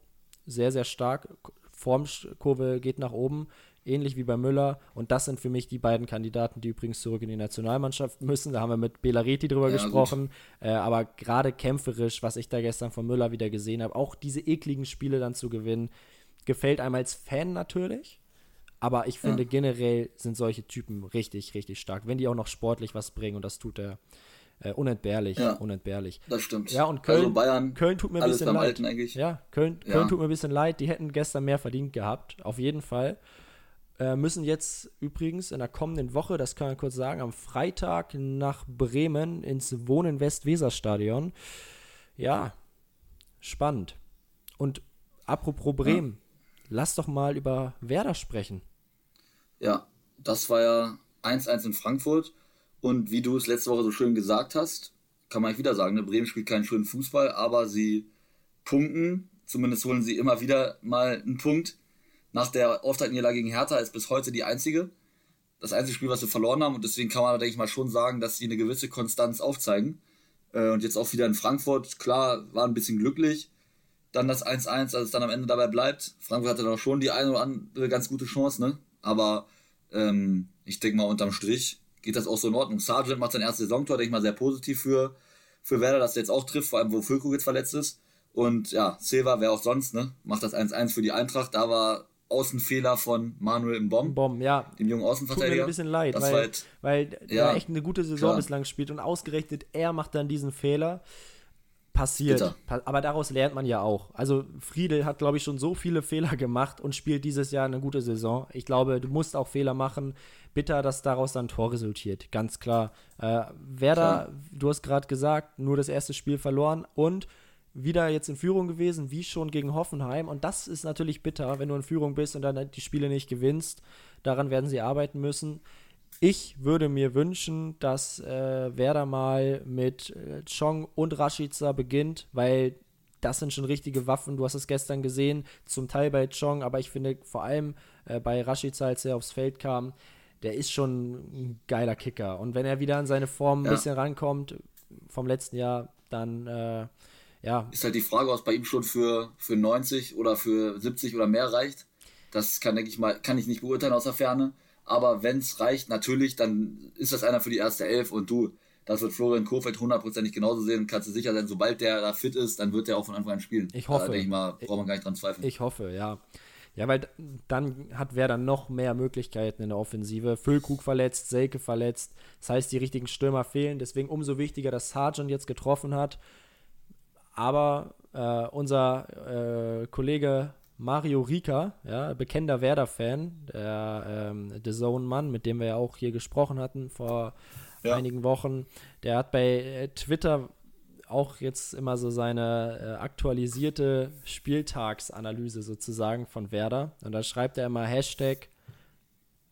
Speaker 3: sehr, sehr stark. Formkurve geht nach oben ähnlich wie bei Müller. Und das sind für mich die beiden Kandidaten, die übrigens zurück in die Nationalmannschaft müssen. Da haben wir mit Belareti drüber ja, gesprochen. Äh, aber gerade kämpferisch, was ich da gestern von Müller wieder gesehen habe, auch diese ekligen Spiele dann zu gewinnen, gefällt einem als Fan natürlich. Aber ich finde ja. generell sind solche Typen richtig, richtig stark. Wenn die auch noch sportlich was bringen und das tut er. Äh, unentbehrlich,
Speaker 2: ja,
Speaker 3: unentbehrlich.
Speaker 2: Das stimmt.
Speaker 3: Ja, und Köln,
Speaker 2: also Bayern,
Speaker 3: Köln tut mir ein bisschen leid. Ja, Köln, Köln ja. tut mir ein bisschen leid. Die hätten gestern mehr verdient gehabt, auf jeden Fall. Äh, müssen jetzt übrigens in der kommenden Woche, das kann man kurz sagen, am Freitag nach Bremen ins Wohnen West-Weser-Stadion. Ja, spannend. Und apropos Bremen, ja. lass doch mal über Werder sprechen.
Speaker 2: Ja, das war ja 1-1 in Frankfurt. Und wie du es letzte Woche so schön gesagt hast, kann man wieder sagen, ne? Bremen spielt keinen schönen Fußball, aber sie punkten. Zumindest holen sie immer wieder mal einen Punkt nach der Auftaktniederlage gegen Hertha ist bis heute die einzige. Das einzige Spiel, was wir verloren haben. Und deswegen kann man, denke ich mal, schon sagen, dass sie eine gewisse Konstanz aufzeigen. Äh, und jetzt auch wieder in Frankfurt. Klar, war ein bisschen glücklich. Dann das 1-1, als es dann am Ende dabei bleibt. Frankfurt hatte doch schon die eine oder andere ganz gute Chance, ne? Aber ähm, ich denke mal, unterm Strich geht das auch so in Ordnung. Sargent macht sein erstes Saisontor, denke ich mal, sehr positiv für, für Werder, dass er jetzt auch trifft, vor allem wo Füllkrug jetzt verletzt ist. Und ja, Silva, wer auch sonst, ne? Macht das 1-1 für die Eintracht. Da war Außenfehler von Manuel Mbom.
Speaker 3: Mbom, ja.
Speaker 2: Dem jungen Außenverteidiger. Tut
Speaker 3: mir ein bisschen leid, das weil, halt, weil ja, er echt eine gute Saison klar. bislang spielt und ausgerechnet er macht dann diesen Fehler. Passiert. Bitter. Aber daraus lernt man ja auch. Also Friedel hat, glaube ich, schon so viele Fehler gemacht und spielt dieses Jahr eine gute Saison. Ich glaube, du musst auch Fehler machen. Bitter, dass daraus dann ein Tor resultiert. Ganz klar. Äh, Werder, klar. du hast gerade gesagt, nur das erste Spiel verloren und wieder jetzt in Führung gewesen, wie schon gegen Hoffenheim. Und das ist natürlich bitter, wenn du in Führung bist und dann die Spiele nicht gewinnst. Daran werden sie arbeiten müssen. Ich würde mir wünschen, dass äh, Werder mal mit äh, Chong und Rashica beginnt, weil das sind schon richtige Waffen. Du hast es gestern gesehen, zum Teil bei Chong, aber ich finde vor allem äh, bei Rashica, als er aufs Feld kam, der ist schon ein geiler Kicker. Und wenn er wieder an seine Form ein ja. bisschen rankommt vom letzten Jahr, dann äh, ja.
Speaker 2: Ist halt die Frage, ob es bei ihm schon für, für 90 oder für 70 oder mehr reicht. Das kann, denke ich mal, kann ich nicht beurteilen aus der Ferne. Aber wenn es reicht, natürlich, dann ist das einer für die erste Elf und du, das wird Florian Kofeld hundertprozentig genauso sehen. Kannst du sicher sein, sobald der da fit ist, dann wird er auch von Anfang an spielen.
Speaker 3: Ich hoffe. Da
Speaker 2: denke ich mal, braucht man gar nicht dran zweifeln.
Speaker 3: Ich hoffe, ja. Ja, weil dann hat Werder noch mehr Möglichkeiten in der Offensive. Füllkrug verletzt, Selke verletzt. Das heißt, die richtigen Stürmer fehlen. Deswegen umso wichtiger, dass Sargent jetzt getroffen hat. Aber äh, unser äh, Kollege Mario Rika, ja, bekennender Werder-Fan, der ähm, The Zone-Mann, mit dem wir ja auch hier gesprochen hatten vor ja. einigen Wochen, der hat bei äh, Twitter auch jetzt immer so seine äh, aktualisierte Spieltagsanalyse sozusagen von Werder. Und da schreibt er immer Hashtag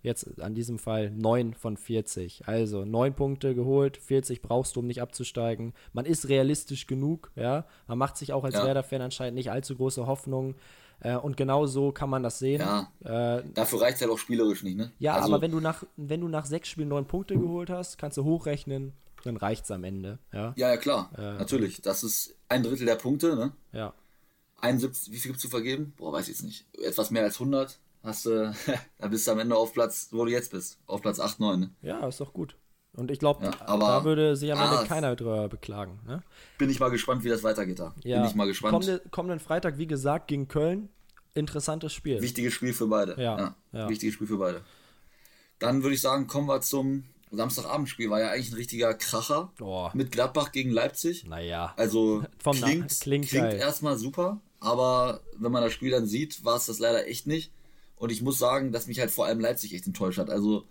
Speaker 3: Jetzt an diesem Fall 9 von 40. Also 9 Punkte geholt, 40 brauchst du, um nicht abzusteigen. Man ist realistisch genug, ja. Man macht sich auch als ja. Werder-Fan anscheinend nicht allzu große Hoffnungen. Äh, und genau so kann man das sehen.
Speaker 2: Ja. Äh, Dafür reicht es halt auch spielerisch nicht, ne?
Speaker 3: Ja, also, aber wenn du nach, wenn du nach sechs Spielen neun Punkte geholt hast, kannst du hochrechnen, dann reicht es am Ende. Ja,
Speaker 2: ja, ja klar. Äh, Natürlich. Das ist ein Drittel der Punkte, ne?
Speaker 3: Ja.
Speaker 2: 71, wie viel gibt es zu vergeben? Boah, weiß ich jetzt nicht. Etwas mehr als 100 hast du, da bist du am Ende auf Platz, wo du jetzt bist, auf Platz 8, 9. Ne?
Speaker 3: Ja, ist doch gut. Und ich glaube, ja, da würde sich am Ende ah, keiner drüber beklagen. Ne?
Speaker 2: Bin ich mal gespannt, wie das weitergeht da.
Speaker 3: Ja,
Speaker 2: bin ich mal gespannt.
Speaker 3: Kommende, kommenden Freitag, wie gesagt, gegen Köln. interessantes Spiel.
Speaker 2: Wichtiges Spiel für beide.
Speaker 3: Ja, ja.
Speaker 2: Wichtiges Spiel für beide. Dann würde ich sagen, kommen wir zum Samstagabendspiel. War ja eigentlich ein richtiger Kracher
Speaker 3: Oh.
Speaker 2: mit Gladbach gegen Leipzig.
Speaker 3: Naja.
Speaker 2: Also klingt,
Speaker 3: klingt
Speaker 2: klingt, erstmal super, aber wenn man das Spiel dann sieht, war es das leider echt nicht. Und ich muss sagen, dass mich halt vor allem Leipzig echt enttäuscht hat. Also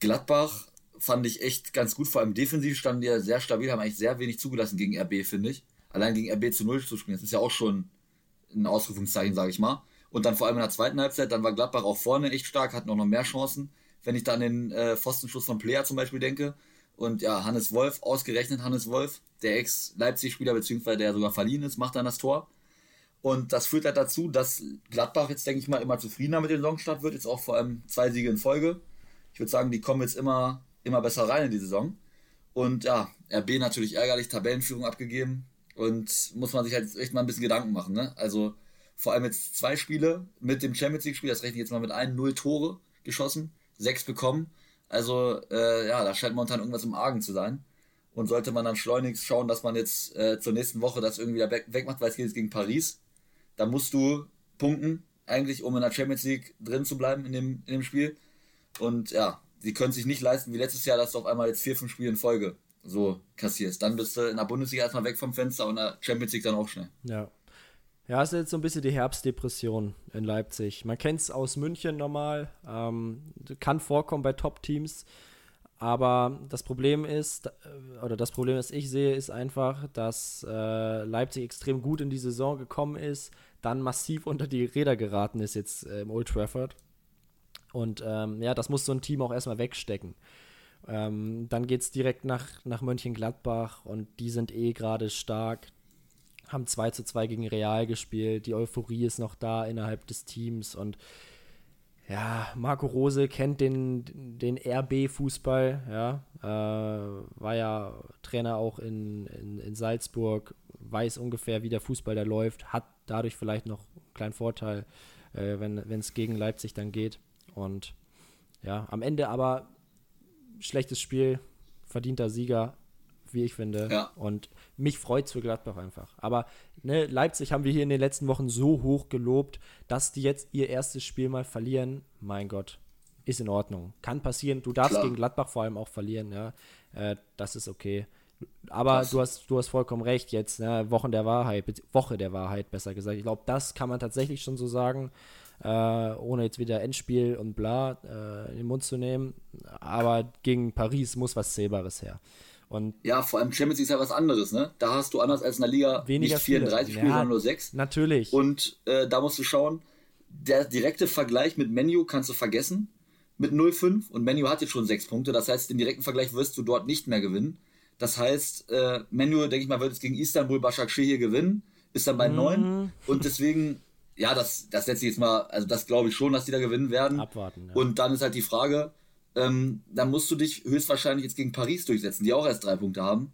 Speaker 2: Gladbach fand ich echt ganz gut, vor allem defensiv standen die ja sehr stabil, haben eigentlich sehr wenig zugelassen gegen RB, finde ich. Allein gegen RB zu Null zu spielen, das ist ja auch schon ein Ausrufungszeichen, sage ich mal. Und dann vor allem in der zweiten Halbzeit, dann war Gladbach auch vorne echt stark, hatten auch noch mehr Chancen. Wenn ich da an den äh, Pfostenschuss von Player zum Beispiel denke. Und ja, Hannes Wolf, ausgerechnet Hannes Wolf, der Ex-Leipzig-Spieler, beziehungsweise der sogar verliehen ist, macht dann das Tor. Und das führt halt dazu, dass Gladbach jetzt, denke ich mal, immer zufriedener mit dem Saisonstart wird. Jetzt auch vor allem zwei Siege in Folge. Ich würde sagen, die kommen jetzt immer, immer besser rein in die Saison. Und ja, RB natürlich ärgerlich, Tabellenführung abgegeben. Und muss man sich halt echt mal ein bisschen Gedanken machen. Ne? Also vor allem jetzt zwei Spiele mit dem Champions League-Spiel, das rechne ich jetzt mal mit ein, null Tore geschossen, sechs bekommen. Also äh, ja, da scheint momentan irgendwas im Argen zu sein. Und sollte man dann schleunigst schauen, dass man jetzt äh, zur nächsten Woche das irgendwie weg, wegmacht, weil es geht jetzt gegen Paris. Da musst du punkten, eigentlich, um in der Champions League drin zu bleiben in dem, in dem Spiel. Und ja, sie können sich nicht leisten, wie letztes Jahr, dass du auf einmal jetzt vier, fünf Spiele in Folge so kassierst. Dann bist du in der Bundesliga erstmal weg vom Fenster und in der Champions League dann auch schnell.
Speaker 3: Ja. Ja, ist jetzt so ein bisschen die Herbstdepression in Leipzig. Man kennt es aus München normal, ähm, kann vorkommen bei Top-Teams, aber das Problem ist, äh, oder das Problem, das ich sehe, ist einfach, dass äh, Leipzig extrem gut in die Saison gekommen ist, dann massiv unter die Räder geraten ist jetzt äh, im Old Trafford. Und ähm, ja, das muss so ein Team auch erstmal wegstecken. Ähm, dann geht es direkt nach, nach Mönchengladbach und die sind eh gerade stark haben 2 zu 2 gegen Real gespielt. Die Euphorie ist noch da innerhalb des Teams und ja, Marco Rose kennt den, den RB-Fußball, ja, äh, war ja Trainer auch in, in, in Salzburg, weiß ungefähr, wie der Fußball da läuft, hat dadurch vielleicht noch einen kleinen Vorteil, äh, wenn es gegen Leipzig dann geht. Und ja, am Ende aber schlechtes Spiel, verdienter Sieger, wie ich finde.
Speaker 2: Ja.
Speaker 3: Und mich freut es für Gladbach einfach. Aber ne, Leipzig haben wir hier in den letzten Wochen so hoch gelobt, dass die jetzt ihr erstes Spiel mal verlieren. Mein Gott, ist in Ordnung. Kann passieren. Du darfst
Speaker 2: Klar.
Speaker 3: gegen Gladbach vor allem auch verlieren. Ja, äh, das ist okay. Aber du hast, du hast vollkommen recht jetzt. Ne? Wochen der Wahrheit, Woche der Wahrheit, besser gesagt. Ich glaube, das kann man tatsächlich schon so sagen, äh, ohne jetzt wieder Endspiel und bla äh, in den Mund zu nehmen. Aber gegen Paris muss was Zählbares her. Und
Speaker 2: Ja, vor allem Champions League ist ja was anderes, ne? Da hast du anders als in der Liga
Speaker 3: Weniger
Speaker 2: nicht 34
Speaker 3: Spiele.
Speaker 2: Spiele,
Speaker 3: Ja.
Speaker 2: sondern nur 6.
Speaker 3: natürlich.
Speaker 2: Und äh, da musst du schauen, der direkte Vergleich mit Menu kannst du vergessen mit 0,5 und Menu hat jetzt schon 6 Punkte. Das heißt, den direkten Vergleich wirst du dort nicht mehr gewinnen. Das heißt, äh, Menu, denke ich mal, wird jetzt gegen Istanbul Başakşehir gewinnen, ist dann bei
Speaker 3: Mhm.
Speaker 2: 9 und deswegen, ja, das, das setze ich jetzt mal, also das glaube ich schon, dass die da gewinnen werden.
Speaker 3: Abwarten, ja.
Speaker 2: Und dann ist halt die Frage, ähm, dann musst du dich höchstwahrscheinlich jetzt gegen Paris durchsetzen, die auch erst drei Punkte haben.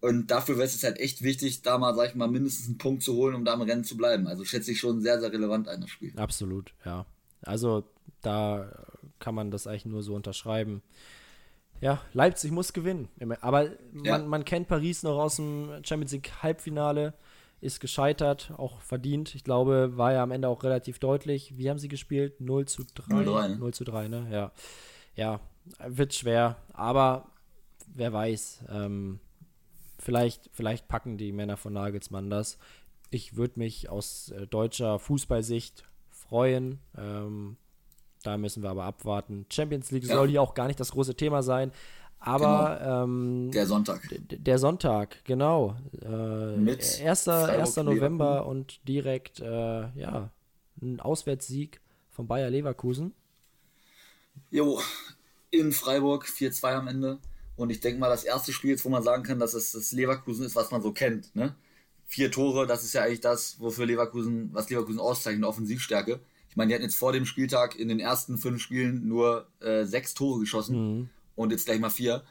Speaker 2: Und dafür wäre es jetzt halt echt wichtig, da mal, sag ich mal, mindestens einen Punkt zu holen, um da im Rennen zu bleiben. Also schätze ich schon sehr, sehr relevant ein, das Spiel.
Speaker 3: Absolut, ja. Also da kann man das eigentlich nur so unterschreiben. Ja, Leipzig muss gewinnen. Aber
Speaker 2: Ja.
Speaker 3: man, man kennt Paris noch aus dem Champions League Halbfinale, ist gescheitert, auch verdient. Ich glaube, war ja am Ende auch relativ deutlich. Wie haben sie gespielt? 0 zu 3.
Speaker 2: 0-3, ne?
Speaker 3: 0 zu 3, ne? Ja. Ja, wird schwer. Aber wer weiß, ähm, vielleicht, vielleicht packen die Männer von Nagelsmann das. Ich würde mich aus äh, deutscher Fußballsicht freuen. Ähm, da müssen wir aber abwarten. Champions League
Speaker 2: Ja.
Speaker 3: soll hier auch gar nicht das große Thema sein. Aber ähm,
Speaker 2: Der Sonntag.
Speaker 3: der Sonntag, genau. Äh,
Speaker 2: Mit
Speaker 3: 1.
Speaker 2: Freiburg,
Speaker 3: 1. November
Speaker 2: Leverkusen.
Speaker 3: und direkt, äh, ja, ein Auswärtssieg von Bayer Leverkusen.
Speaker 2: Jo, in Freiburg 4-2 am Ende. Und ich denke mal, das erste Spiel jetzt, wo man sagen kann, dass es das Leverkusen ist, was man so kennt. Ne? Vier Tore, das ist ja eigentlich das, wofür Leverkusen, was Leverkusen auszeichnet, Offensivstärke. Ich meine, die hatten jetzt vor dem Spieltag in den ersten fünf Spielen nur äh, sechs Tore geschossen und jetzt gleich mal vier.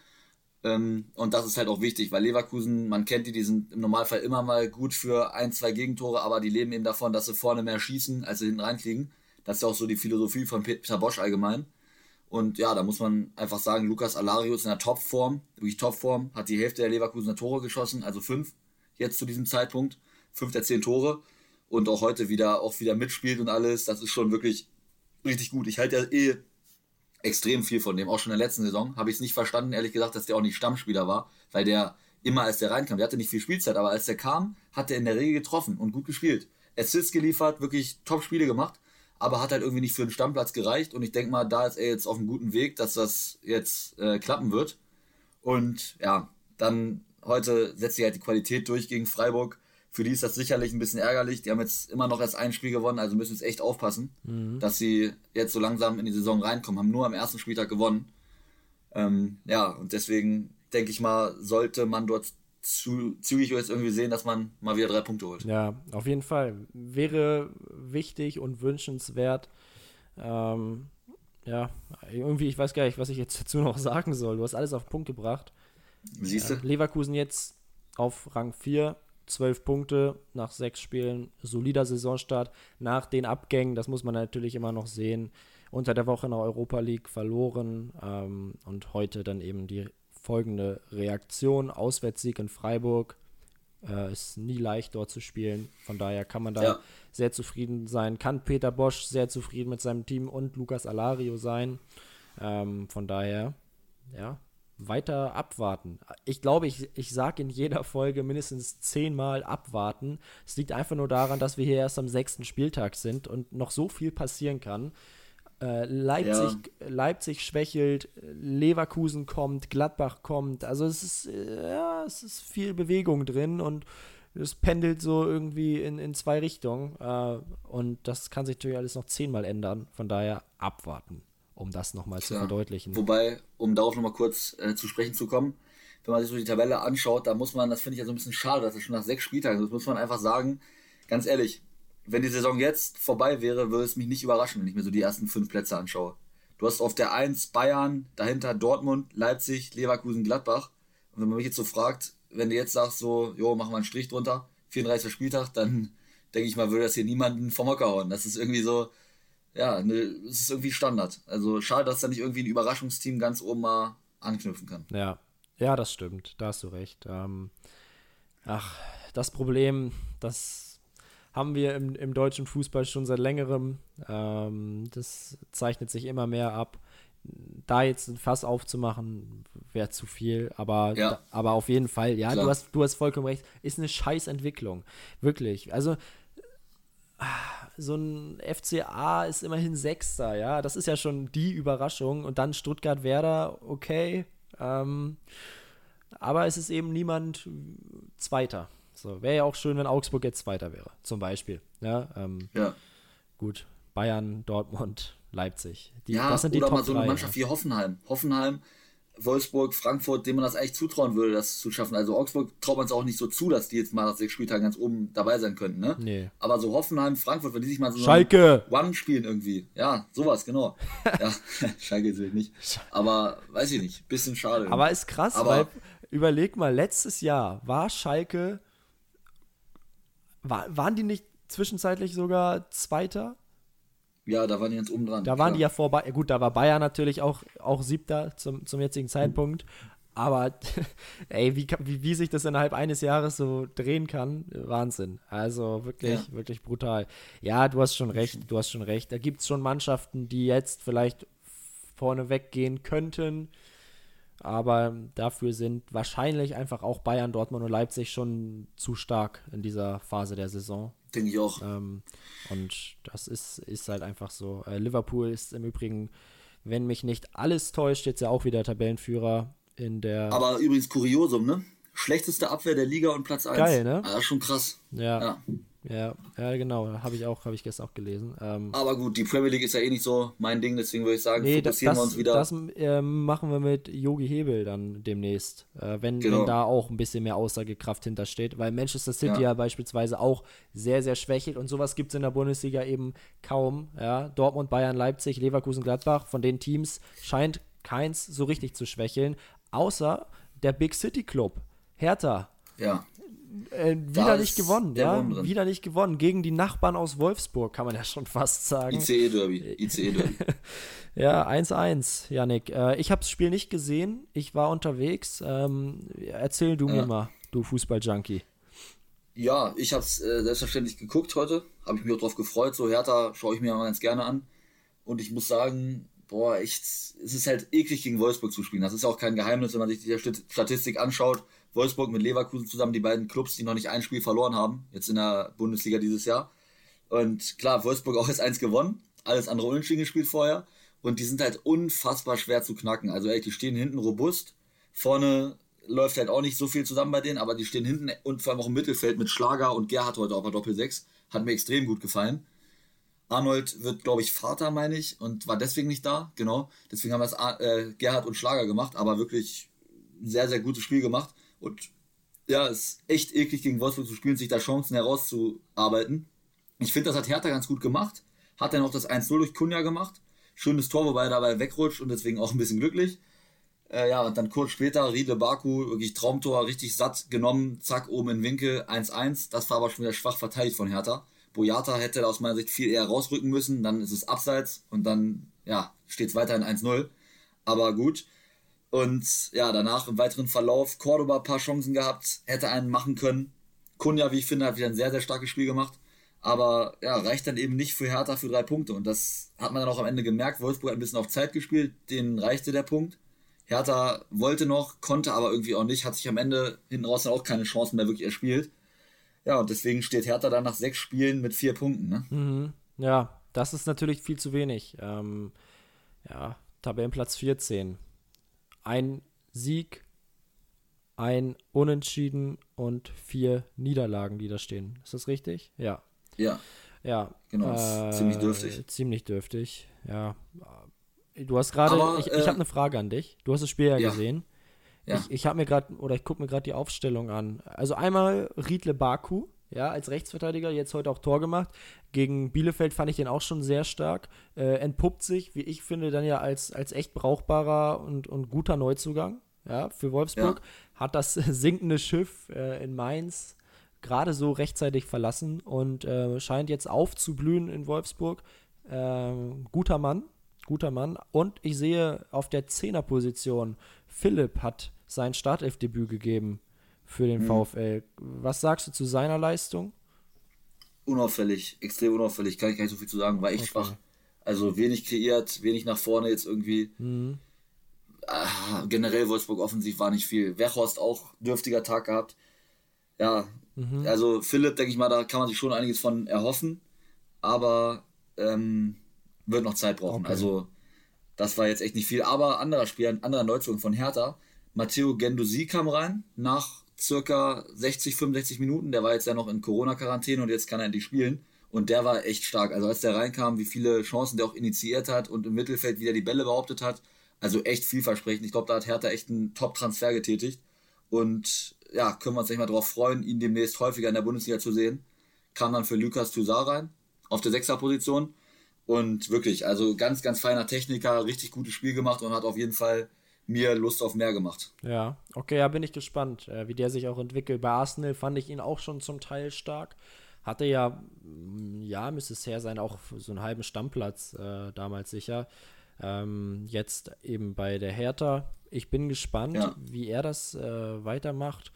Speaker 2: Ähm, und das ist halt auch wichtig, weil Leverkusen, man kennt die, die sind im Normalfall immer mal gut für ein, zwei Gegentore, aber die leben eben davon, dass sie vorne mehr schießen, als sie hinten reinkriegen. Das ist ja auch so die Philosophie von Peter Bosch allgemein. Und ja, da muss man einfach sagen, Lukas Alario ist in der Topform, wirklich Topform, hat die Hälfte der Leverkusener Tore geschossen, also fünf jetzt zu diesem Zeitpunkt, fünf der zehn Tore. und auch heute wieder auch wieder mitspielt und alles. Das ist schon wirklich richtig gut. Ich halte ja eh extrem viel von dem. Auch schon in der letzten Saison habe ich es nicht verstanden, ehrlich gesagt, dass der auch nicht Stammspieler war, weil der immer als der reinkam, der hatte nicht viel Spielzeit, aber als der kam, hat er in der Regel getroffen und gut gespielt. Assists geliefert, wirklich Top-Spiele gemacht, aber hat halt irgendwie nicht für den Stammplatz gereicht und ich denke mal, da ist er jetzt auf einem guten Weg, dass das jetzt äh, klappen wird. Und ja, dann heute setzt sich halt die Qualität durch gegen Freiburg. Für die ist das sicherlich ein bisschen ärgerlich. Die haben jetzt immer noch erst ein Spiel gewonnen, also müssen jetzt echt aufpassen, mhm. dass sie jetzt so langsam in die Saison reinkommen. Haben nur am ersten Spieltag gewonnen. Ähm, ja, und deswegen denke ich mal, sollte man dort zu, zügig jetzt irgendwie sehen, dass man mal wieder drei Punkte holt.
Speaker 3: Ja, auf jeden Fall. Wäre wichtig und wünschenswert. Ähm, ja, irgendwie, ich weiß gar nicht, was ich jetzt dazu noch sagen soll. Du hast alles auf den Punkt gebracht.
Speaker 2: Siehst du? Ja,
Speaker 3: Leverkusen jetzt auf Rang 4, 12 Punkte nach sechs Spielen, solider Saisonstart. Nach den Abgängen, das muss man natürlich immer noch sehen, unter der Woche in der Europa League verloren ähm, und heute dann eben die folgende Reaktion: Auswärtssieg in Freiburg. Äh, ist nie leicht dort zu spielen. Von daher kann man da ja. sehr zufrieden sein. Kann Peter Bosch sehr zufrieden mit seinem Team und Lukas Alario sein. Ähm, von daher, ja, weiter abwarten. Ich glaube, ich, ich sage in jeder Folge mindestens zehnmal abwarten. Es liegt einfach nur daran, dass wir hier erst am sechsten Spieltag sind und noch so viel passieren kann. Äh, Leipzig, ja. Leipzig schwächelt, Leverkusen kommt, Gladbach kommt. Also es ist, äh, ja, es ist viel Bewegung drin und es pendelt so irgendwie in, in zwei Richtungen. Äh, und das kann sich natürlich alles noch zehnmal ändern. Von daher abwarten um das nochmal zu verdeutlichen.
Speaker 2: Wobei, um darauf nochmal kurz äh, zu sprechen zu kommen, wenn man sich so die Tabelle anschaut, da muss man, das finde ich ja so ein bisschen schade, dass es schon nach sechs Spieltagen, das muss man einfach sagen, ganz ehrlich, wenn die Saison jetzt vorbei wäre, würde es mich nicht überraschen, wenn ich mir so die ersten fünf Plätze anschaue. Du hast auf der 1 Bayern, dahinter Dortmund, Leipzig, Leverkusen, Gladbach. Und wenn man mich jetzt so fragt, wenn du jetzt sagst, so, jo, machen wir einen Strich drunter, 34. Spieltag, dann denke ich mal, würde das hier niemanden vom Hocker hauen. Das ist irgendwie so, ja, ne, es ist irgendwie Standard. Also schade, dass da nicht irgendwie ein Überraschungsteam ganz oben mal anknüpfen kann.
Speaker 3: Ja, ja, das stimmt. Da hast du recht. Ähm, ach, das Problem, das haben wir im, im deutschen Fußball schon seit längerem. Ähm, das zeichnet sich immer mehr ab. Da jetzt ein Fass aufzumachen, wäre zu viel, aber, ja. da, aber auf jeden Fall, ja, du hast, du hast vollkommen recht, ist eine Scheißentwicklung. Wirklich. Also, so ein FCA ist immerhin Sechster, ja. Das ist ja schon die Überraschung. Und dann Stuttgart-Werder, okay. Ähm, aber es ist eben niemand Zweiter. So, wäre ja auch schön, wenn Augsburg jetzt Zweiter wäre, zum Beispiel. Ja, ähm,
Speaker 2: ja.
Speaker 3: Gut, Bayern, Dortmund, Leipzig.
Speaker 2: Die, ja, das sind die oder Top mal so eine Mannschaft wie Hoffenheim. Hoffenheim Wolfsburg, Frankfurt, dem man das eigentlich zutrauen würde, das zu schaffen. Also Augsburg traut man es auch nicht so zu, dass die jetzt mal nach sechs Spieltagen ganz oben dabei sein könnten. Ne?
Speaker 3: Nee.
Speaker 2: Aber so Hoffenheim, Frankfurt, wenn die sich mal so
Speaker 3: Schalke.
Speaker 2: One spielen irgendwie. Ja, sowas, genau. ja, Schalke natürlich nicht. Aber weiß ich nicht, bisschen schade.
Speaker 3: Aber ist krass, Aber, weil überleg mal, letztes Jahr war Schalke, war, waren die nicht zwischenzeitlich sogar Zweiter?
Speaker 2: Ja, da waren die jetzt oben dran.
Speaker 3: Da waren klar. die ja vorbei. Gut, da war Bayern natürlich auch, auch siebter zum, zum jetzigen Zeitpunkt. Aber ey, wie, wie, wie sich das innerhalb eines Jahres so drehen kann, Wahnsinn. Also wirklich, ja. wirklich brutal. Ja, du hast schon recht, du hast schon recht. Da gibt es schon Mannschaften, die jetzt vielleicht vorne weggehen könnten. Aber dafür sind wahrscheinlich einfach auch Bayern, Dortmund und Leipzig schon zu stark in dieser Phase der Saison.
Speaker 2: Denke ich auch.
Speaker 3: Ähm, und das ist, ist halt einfach so. Äh, Liverpool ist im Übrigen, wenn mich nicht alles täuscht, jetzt ja auch wieder Tabellenführer in der.
Speaker 2: Aber übrigens Kuriosum, ne? Schlechteste Abwehr der Liga und Platz 1.
Speaker 3: Geil, ne?
Speaker 2: Ah, schon krass.
Speaker 3: Ja. ja. Ja, ja genau, habe ich auch, habe ich gestern auch gelesen. Ähm,
Speaker 2: Aber gut, die Premier League ist ja eh nicht so mein Ding, deswegen würde ich sagen, nee, fokussieren
Speaker 3: das,
Speaker 2: wir uns wieder.
Speaker 3: Das äh, machen wir mit Yogi Hebel dann demnächst, äh, wenn, genau. wenn da auch ein bisschen mehr Aussagekraft hintersteht, weil Manchester City ja. ja beispielsweise auch sehr, sehr schwächelt und sowas gibt es in der Bundesliga eben kaum. Ja? Dortmund, Bayern, Leipzig, Leverkusen, Gladbach, von den Teams scheint keins so richtig zu schwächeln, außer der Big City Club. Hertha.
Speaker 2: Ja
Speaker 3: äh, wieder nicht gewonnen, ja. Wieder nicht gewonnen. Gegen die Nachbarn aus Wolfsburg, kann man ja schon fast sagen.
Speaker 2: ICE-Derby. ICE-Derby.
Speaker 3: ja, 1-1, Janik. Äh, ich habe das Spiel nicht gesehen. Ich war unterwegs. Ähm, erzähl du ja. mir mal, du Fußball-Junkie.
Speaker 2: Ja, ich habe es äh, selbstverständlich geguckt heute. Habe ich mich auch drauf gefreut. So Hertha schaue ich mir immer ganz gerne an. Und ich muss sagen, boah, echt, es ist halt eklig gegen Wolfsburg zu spielen. Das ist auch kein Geheimnis, wenn man sich die Statistik anschaut. Wolfsburg mit Leverkusen zusammen, die beiden Clubs, die noch nicht ein Spiel verloren haben, jetzt in der Bundesliga dieses Jahr. Und klar, Wolfsburg auch jetzt eins gewonnen, alles andere unentschieden gespielt vorher. Und die sind halt unfassbar schwer zu knacken. Also echt, die stehen hinten robust. Vorne läuft halt auch nicht so viel zusammen bei denen, aber die stehen hinten und vor allem auch im Mittelfeld mit Schlager und Gerhard heute auf der Doppel 6. Hat mir extrem gut gefallen. Arnold wird, glaube ich, Vater, meine ich, und war deswegen nicht da. Genau. Deswegen haben wir es äh, Gerhard und Schlager gemacht, aber wirklich ein sehr, sehr gutes Spiel gemacht. Und ja, es ist echt eklig gegen Wolfsburg zu spielen, sich da Chancen herauszuarbeiten. Ich finde, das hat Hertha ganz gut gemacht. Hat dann auch das 1-0 durch Kunja gemacht. Schönes Tor, wobei er dabei wegrutscht und deswegen auch ein bisschen glücklich. Äh, ja, und dann kurz später Riedle Baku, wirklich Traumtor, richtig satt genommen, zack, oben in Winkel, 1-1. Das war aber schon wieder schwach verteidigt von Hertha. Boyata hätte aus meiner Sicht viel eher rausrücken müssen, dann ist es abseits und dann, ja, steht es weiterhin 1-0. Aber gut. Und ja, danach im weiteren Verlauf Cordoba ein paar Chancen gehabt, hätte einen machen können. Kunja, wie ich finde, hat wieder ein sehr, sehr starkes Spiel gemacht. Aber ja, reicht dann eben nicht für Hertha für drei Punkte. Und das hat man dann auch am Ende gemerkt. Wolfsburg hat ein bisschen auf Zeit gespielt, denen reichte der Punkt. Hertha wollte noch, konnte aber irgendwie auch nicht, hat sich am Ende hinten raus dann auch keine Chancen mehr wirklich erspielt. Ja, und deswegen steht Hertha dann nach sechs Spielen mit vier Punkten. Ne?
Speaker 3: Mhm. Ja, das ist natürlich viel zu wenig. Ähm, ja, Tabellenplatz 14. Ein Sieg, ein Unentschieden und vier Niederlagen, die da stehen. Ist das richtig? Ja.
Speaker 2: Ja.
Speaker 3: Ja.
Speaker 2: Genau, äh, ziemlich dürftig.
Speaker 3: Ziemlich dürftig, ja. Du hast gerade, ich, ich habe äh, eine Frage an dich. Du hast das Spiel ja, ja. gesehen. Ja. Ich, ich habe mir gerade, oder ich gucke mir gerade die Aufstellung an. Also einmal Riedle Baku, ja, als Rechtsverteidiger, jetzt heute auch Tor gemacht. Gegen Bielefeld fand ich den auch schon sehr stark. Äh, entpuppt sich, wie ich finde, dann ja als, als echt brauchbarer und, und guter Neuzugang, ja, für Wolfsburg. Ja. Hat das sinkende Schiff äh, in Mainz gerade so rechtzeitig verlassen und äh, scheint jetzt aufzublühen in Wolfsburg. Ähm, guter Mann, guter Mann. Und ich sehe auf der Zehnerposition, Philipp hat sein Startelfdebüt gegeben für den mhm. VfL. Was sagst du zu seiner Leistung?
Speaker 2: Unauffällig, extrem unauffällig, kann ich gar nicht so viel zu sagen, war echt okay. schwach. Also wenig kreiert, wenig nach vorne jetzt irgendwie. Mhm. Ah, generell Wolfsburg offensiv war nicht viel. Wechhorst auch dürftiger Tag gehabt. Ja, mhm. also Philipp, denke ich mal, da kann man sich schon einiges von erhoffen. Aber ähm, wird noch Zeit brauchen. Okay. Also, das war jetzt echt nicht viel. Aber anderer Spieler, ein anderer Neuzugang von Hertha, Matteo Gendusi kam rein nach circa 60, 65 Minuten. Der war jetzt ja noch in Corona-Quarantäne und jetzt kann er endlich spielen. Und der war echt stark. Also als der reinkam, wie viele Chancen der auch initiiert hat und im Mittelfeld wieder die Bälle behauptet hat. Also echt vielversprechend. Ich glaube, da hat Hertha echt einen Top-Transfer getätigt. Und ja, können wir uns nicht mal darauf freuen, ihn demnächst häufiger in der Bundesliga zu sehen. Kam dann für Lukas Toussaint rein auf der Sechser-Position. Und wirklich, also ganz, ganz feiner Techniker, richtig gutes Spiel gemacht und hat auf jeden Fall mir Lust auf mehr gemacht.
Speaker 3: Ja, okay, ja, bin ich gespannt, äh, wie der sich auch entwickelt. Bei Arsenal fand ich ihn auch schon zum Teil stark. Hatte ja, mm, ja, müsste es her sein, auch so einen halben Stammplatz äh, damals sicher. Ähm, jetzt eben bei der Hertha. Ich bin gespannt, ja. wie er das äh, weitermacht.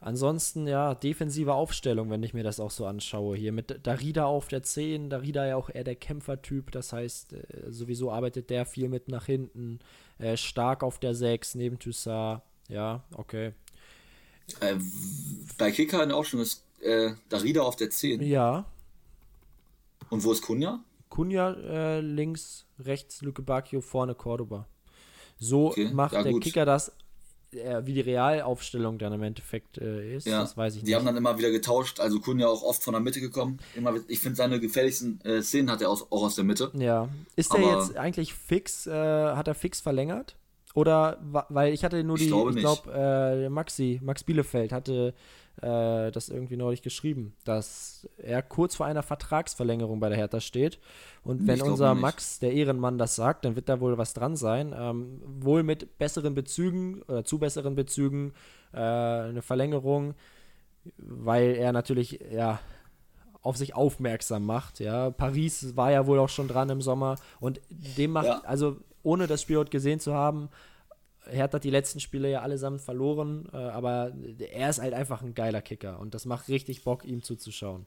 Speaker 3: Ansonsten, ja, defensive Aufstellung, wenn ich mir das auch so anschaue. Hier mit Darida auf der 10, Darida ja auch eher der Kämpfertyp, das heißt, äh, sowieso arbeitet der viel mit nach hinten. Äh, stark auf der 6 neben Toussaint. Ja, okay.
Speaker 2: Äh, bei Kicker in der Aufstellung ist äh, Darida auf der 10.
Speaker 3: Ja.
Speaker 2: Und wo ist Kunja?
Speaker 3: Kunja äh, links, rechts Luke Bacchio, vorne Cordoba. So okay, macht ja, der gut. Kicker das äh, wie die Realaufstellung dann im Endeffekt äh, ist,
Speaker 2: ja,
Speaker 3: das weiß ich
Speaker 2: die nicht. Die haben dann immer wieder getauscht, also Kun ja auch oft von der Mitte gekommen. Immer, ich finde, seine gefährlichsten äh, Szenen hat er aus, auch aus der Mitte.
Speaker 3: Ja. Ist der jetzt eigentlich fix, äh, hat er fix verlängert? Oder, weil ich hatte nur die, ich glaube, glaub, äh, Maxi, Max Bielefeld hatte äh, das irgendwie neulich geschrieben, dass er kurz vor einer Vertragsverlängerung bei der Hertha steht. Und wenn unser Max, der Ehrenmann, das sagt, dann wird da wohl was dran sein. Ähm, wohl mit besseren Bezügen oder zu besseren Bezügen äh, eine Verlängerung, weil er natürlich, ja, auf sich aufmerksam macht. Ja, Paris war ja wohl auch schon dran im Sommer und dem macht, ja. also ohne das Spiel heute gesehen zu haben, Hertha hat die letzten Spiele ja allesamt verloren, äh, aber er ist halt einfach ein geiler Kicker und das macht richtig Bock, ihm zuzuschauen.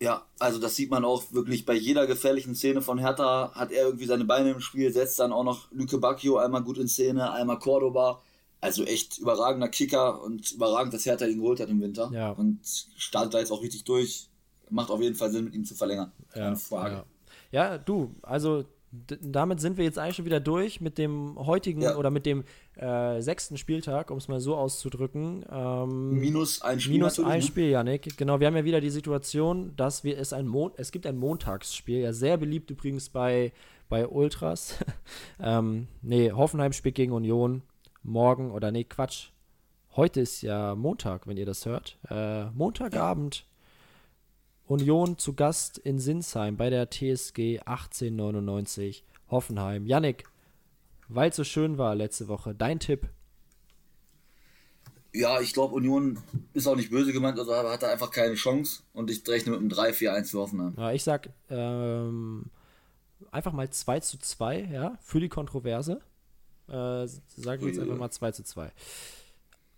Speaker 2: Ja, also das sieht man auch wirklich bei jeder gefährlichen Szene von Hertha hat er irgendwie seine Beine im Spiel, setzt dann auch noch Lüke Bacchio einmal gut in Szene, einmal Cordoba. Also echt überragender Kicker und überragend, dass Hertha ihn geholt hat im Winter.
Speaker 3: Ja.
Speaker 2: Und startet da jetzt auch richtig durch. Macht auf jeden Fall Sinn, mit ihm zu verlängern.
Speaker 3: Keine ja, Frage. Ja. ja, du, also damit sind wir jetzt eigentlich schon wieder durch mit dem heutigen ja. oder mit dem äh, sechsten Spieltag, um es mal so auszudrücken. Ähm,
Speaker 2: minus ein Spiel.
Speaker 3: Minus ein ne? Spiel, Janik. Genau, wir haben ja wieder die Situation, dass wir es ein Mon es gibt ein Montagsspiel, ja sehr beliebt übrigens bei, bei Ultras. ähm, nee, Hoffenheim spielt gegen Union. Morgen, oder nee, Quatsch. Heute ist ja Montag, wenn ihr das hört. Äh, Montagabend. Union zu Gast in Sinsheim bei der TSG 1899 Hoffenheim. Yannick, weil es so schön war letzte Woche, dein Tipp?
Speaker 2: Ja, ich glaube, Union ist auch nicht böse gemeint, also hat er einfach keine Chance und ich rechne mit einem 3-4-1 für Hoffenheim.
Speaker 3: Ja, ich sag ähm, einfach mal 2 zu 2, ja, für die Kontroverse. Äh, sage ich jetzt einfach mal 2 zu 2.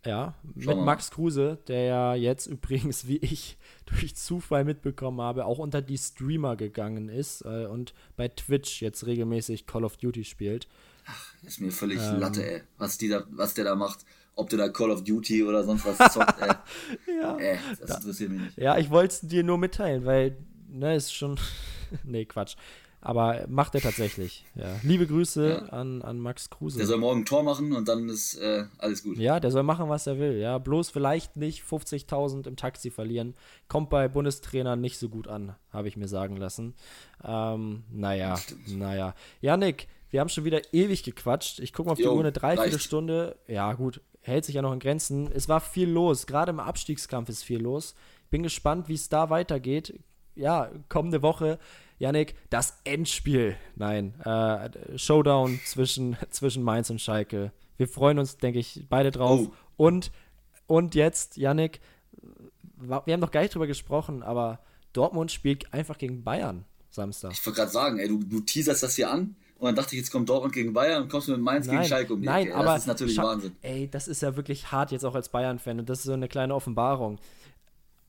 Speaker 3: Ja, mit Max Kruse, der ja jetzt übrigens, wie ich durch Zufall mitbekommen habe, auch unter die Streamer gegangen ist äh, und bei Twitch jetzt regelmäßig Call of Duty spielt.
Speaker 2: Ach, ist mir völlig ähm, Latte, ey. Was, die da, was der da macht. Ob der da Call of Duty oder sonst was zockt, ey. ja. Ey, das da, interessiert mich nicht.
Speaker 3: Ja, ich wollte es dir nur mitteilen, weil, ne, ist schon. nee, Quatsch. Aber macht er tatsächlich. Ja. Liebe Grüße ja. an, an Max Kruse.
Speaker 2: Der soll morgen ein Tor machen und dann ist äh, alles gut.
Speaker 3: Ja, der soll machen, was er will. Ja, bloß vielleicht nicht 50.000 im Taxi verlieren. Kommt bei Bundestrainern nicht so gut an, habe ich mir sagen lassen. Ähm, naja, naja. Janik, wir haben schon wieder ewig gequatscht. Ich gucke mal auf jo, die Uhr, eine Dreiviertelstunde. Ja, gut, hält sich ja noch in Grenzen. Es war viel los. Gerade im Abstiegskampf ist viel los. Bin gespannt, wie es da weitergeht. Ja, kommende Woche Yannick, das Endspiel. Nein, äh, Showdown zwischen, zwischen Mainz und Schalke. Wir freuen uns, denke ich, beide drauf. Oh. Und, und jetzt, Yannick, wir haben noch gar nicht drüber gesprochen, aber Dortmund spielt einfach gegen Bayern Samstag.
Speaker 2: Ich wollte gerade sagen, ey, du, du teaserst das hier an und dann dachte ich, jetzt kommt Dortmund gegen Bayern und kommst du mit Mainz nein, gegen Schalke um
Speaker 3: Nein,
Speaker 2: ey,
Speaker 3: aber
Speaker 2: das ist natürlich
Speaker 3: Scha
Speaker 2: Wahnsinn.
Speaker 3: Ey, das ist ja wirklich hart jetzt auch als Bayern-Fan und das ist so eine kleine Offenbarung.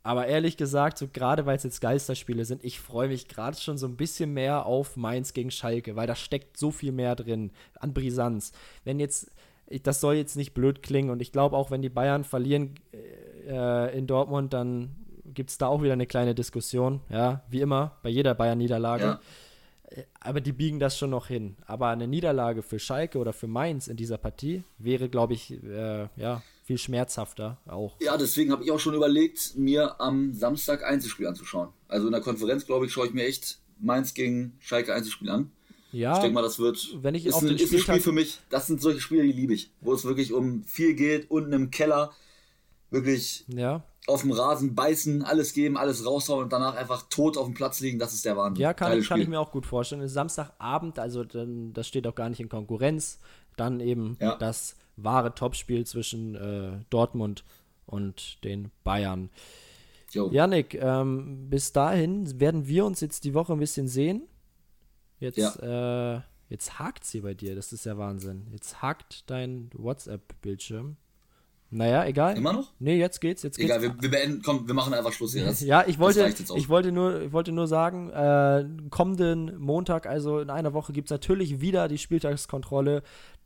Speaker 3: Aber ehrlich gesagt, so gerade weil es jetzt Geisterspiele sind, ich freue mich gerade schon so ein bisschen mehr auf Mainz gegen Schalke, weil da steckt so viel mehr drin an Brisanz. Wenn jetzt, das soll jetzt nicht blöd klingen und ich glaube auch, wenn die Bayern verlieren äh, in Dortmund, dann gibt es da auch wieder eine kleine Diskussion, ja, wie immer, bei jeder Bayern-Niederlage. Ja. Äh, aber die biegen das schon noch hin. Aber eine Niederlage für Schalke oder für Mainz in dieser Partie wäre, glaube ich, äh, ja, viel schmerzhafter auch.
Speaker 2: Ja, deswegen habe ich auch schon überlegt, mir am Samstag Einzelspiel anzuschauen. Also in der Konferenz, glaube ich, schaue ich mir echt Mainz gegen Schalke Einzelspiel an.
Speaker 3: Ja,
Speaker 2: ich denke mal, das wird
Speaker 3: wenn ich
Speaker 2: ist,
Speaker 3: auf
Speaker 2: ein,
Speaker 3: den
Speaker 2: ist ein Spiel für mich. Das sind solche Spiele, die liebe ich, wo es wirklich um viel geht, unten im Keller wirklich
Speaker 3: ja.
Speaker 2: auf dem Rasen beißen, alles geben, alles raushauen und danach einfach tot auf dem Platz liegen. Das ist der Wahnsinn.
Speaker 3: Ja, kann, ich, kann ich mir auch gut vorstellen. Samstagabend, also das steht auch gar nicht in Konkurrenz. Dann eben ja. das wahre Topspiel zwischen äh, Dortmund und den Bayern. Jo. Janik, ähm, bis dahin werden wir uns jetzt die Woche ein bisschen sehen. Jetzt, ja. äh, jetzt hakt sie bei dir, das ist ja Wahnsinn. Jetzt hakt dein WhatsApp-Bildschirm. Naja, egal.
Speaker 2: Immer noch?
Speaker 3: Nee, jetzt geht's. Jetzt
Speaker 2: egal, geht's. Wir, wir, beenden, komm, wir machen einfach Schluss hier.
Speaker 3: Das, ja, ich wollte, ich wollte, nur, ich wollte nur sagen, äh, kommenden Montag, also in einer Woche, gibt es natürlich wieder die Spieltagskontrolle.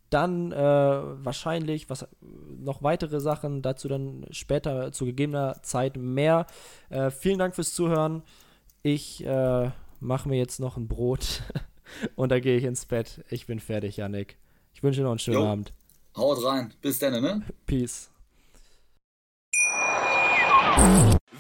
Speaker 3: Dann äh, wahrscheinlich was noch weitere Sachen, dazu dann später zu gegebener Zeit mehr. Äh, vielen Dank fürs Zuhören. Ich äh, mache mir jetzt noch ein Brot und da gehe ich ins Bett. Ich bin fertig, Janik. Ich wünsche dir noch einen schönen jo. Abend.
Speaker 2: Haut rein. Bis dann, ne?
Speaker 3: Peace.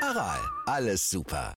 Speaker 1: Aral, alles super.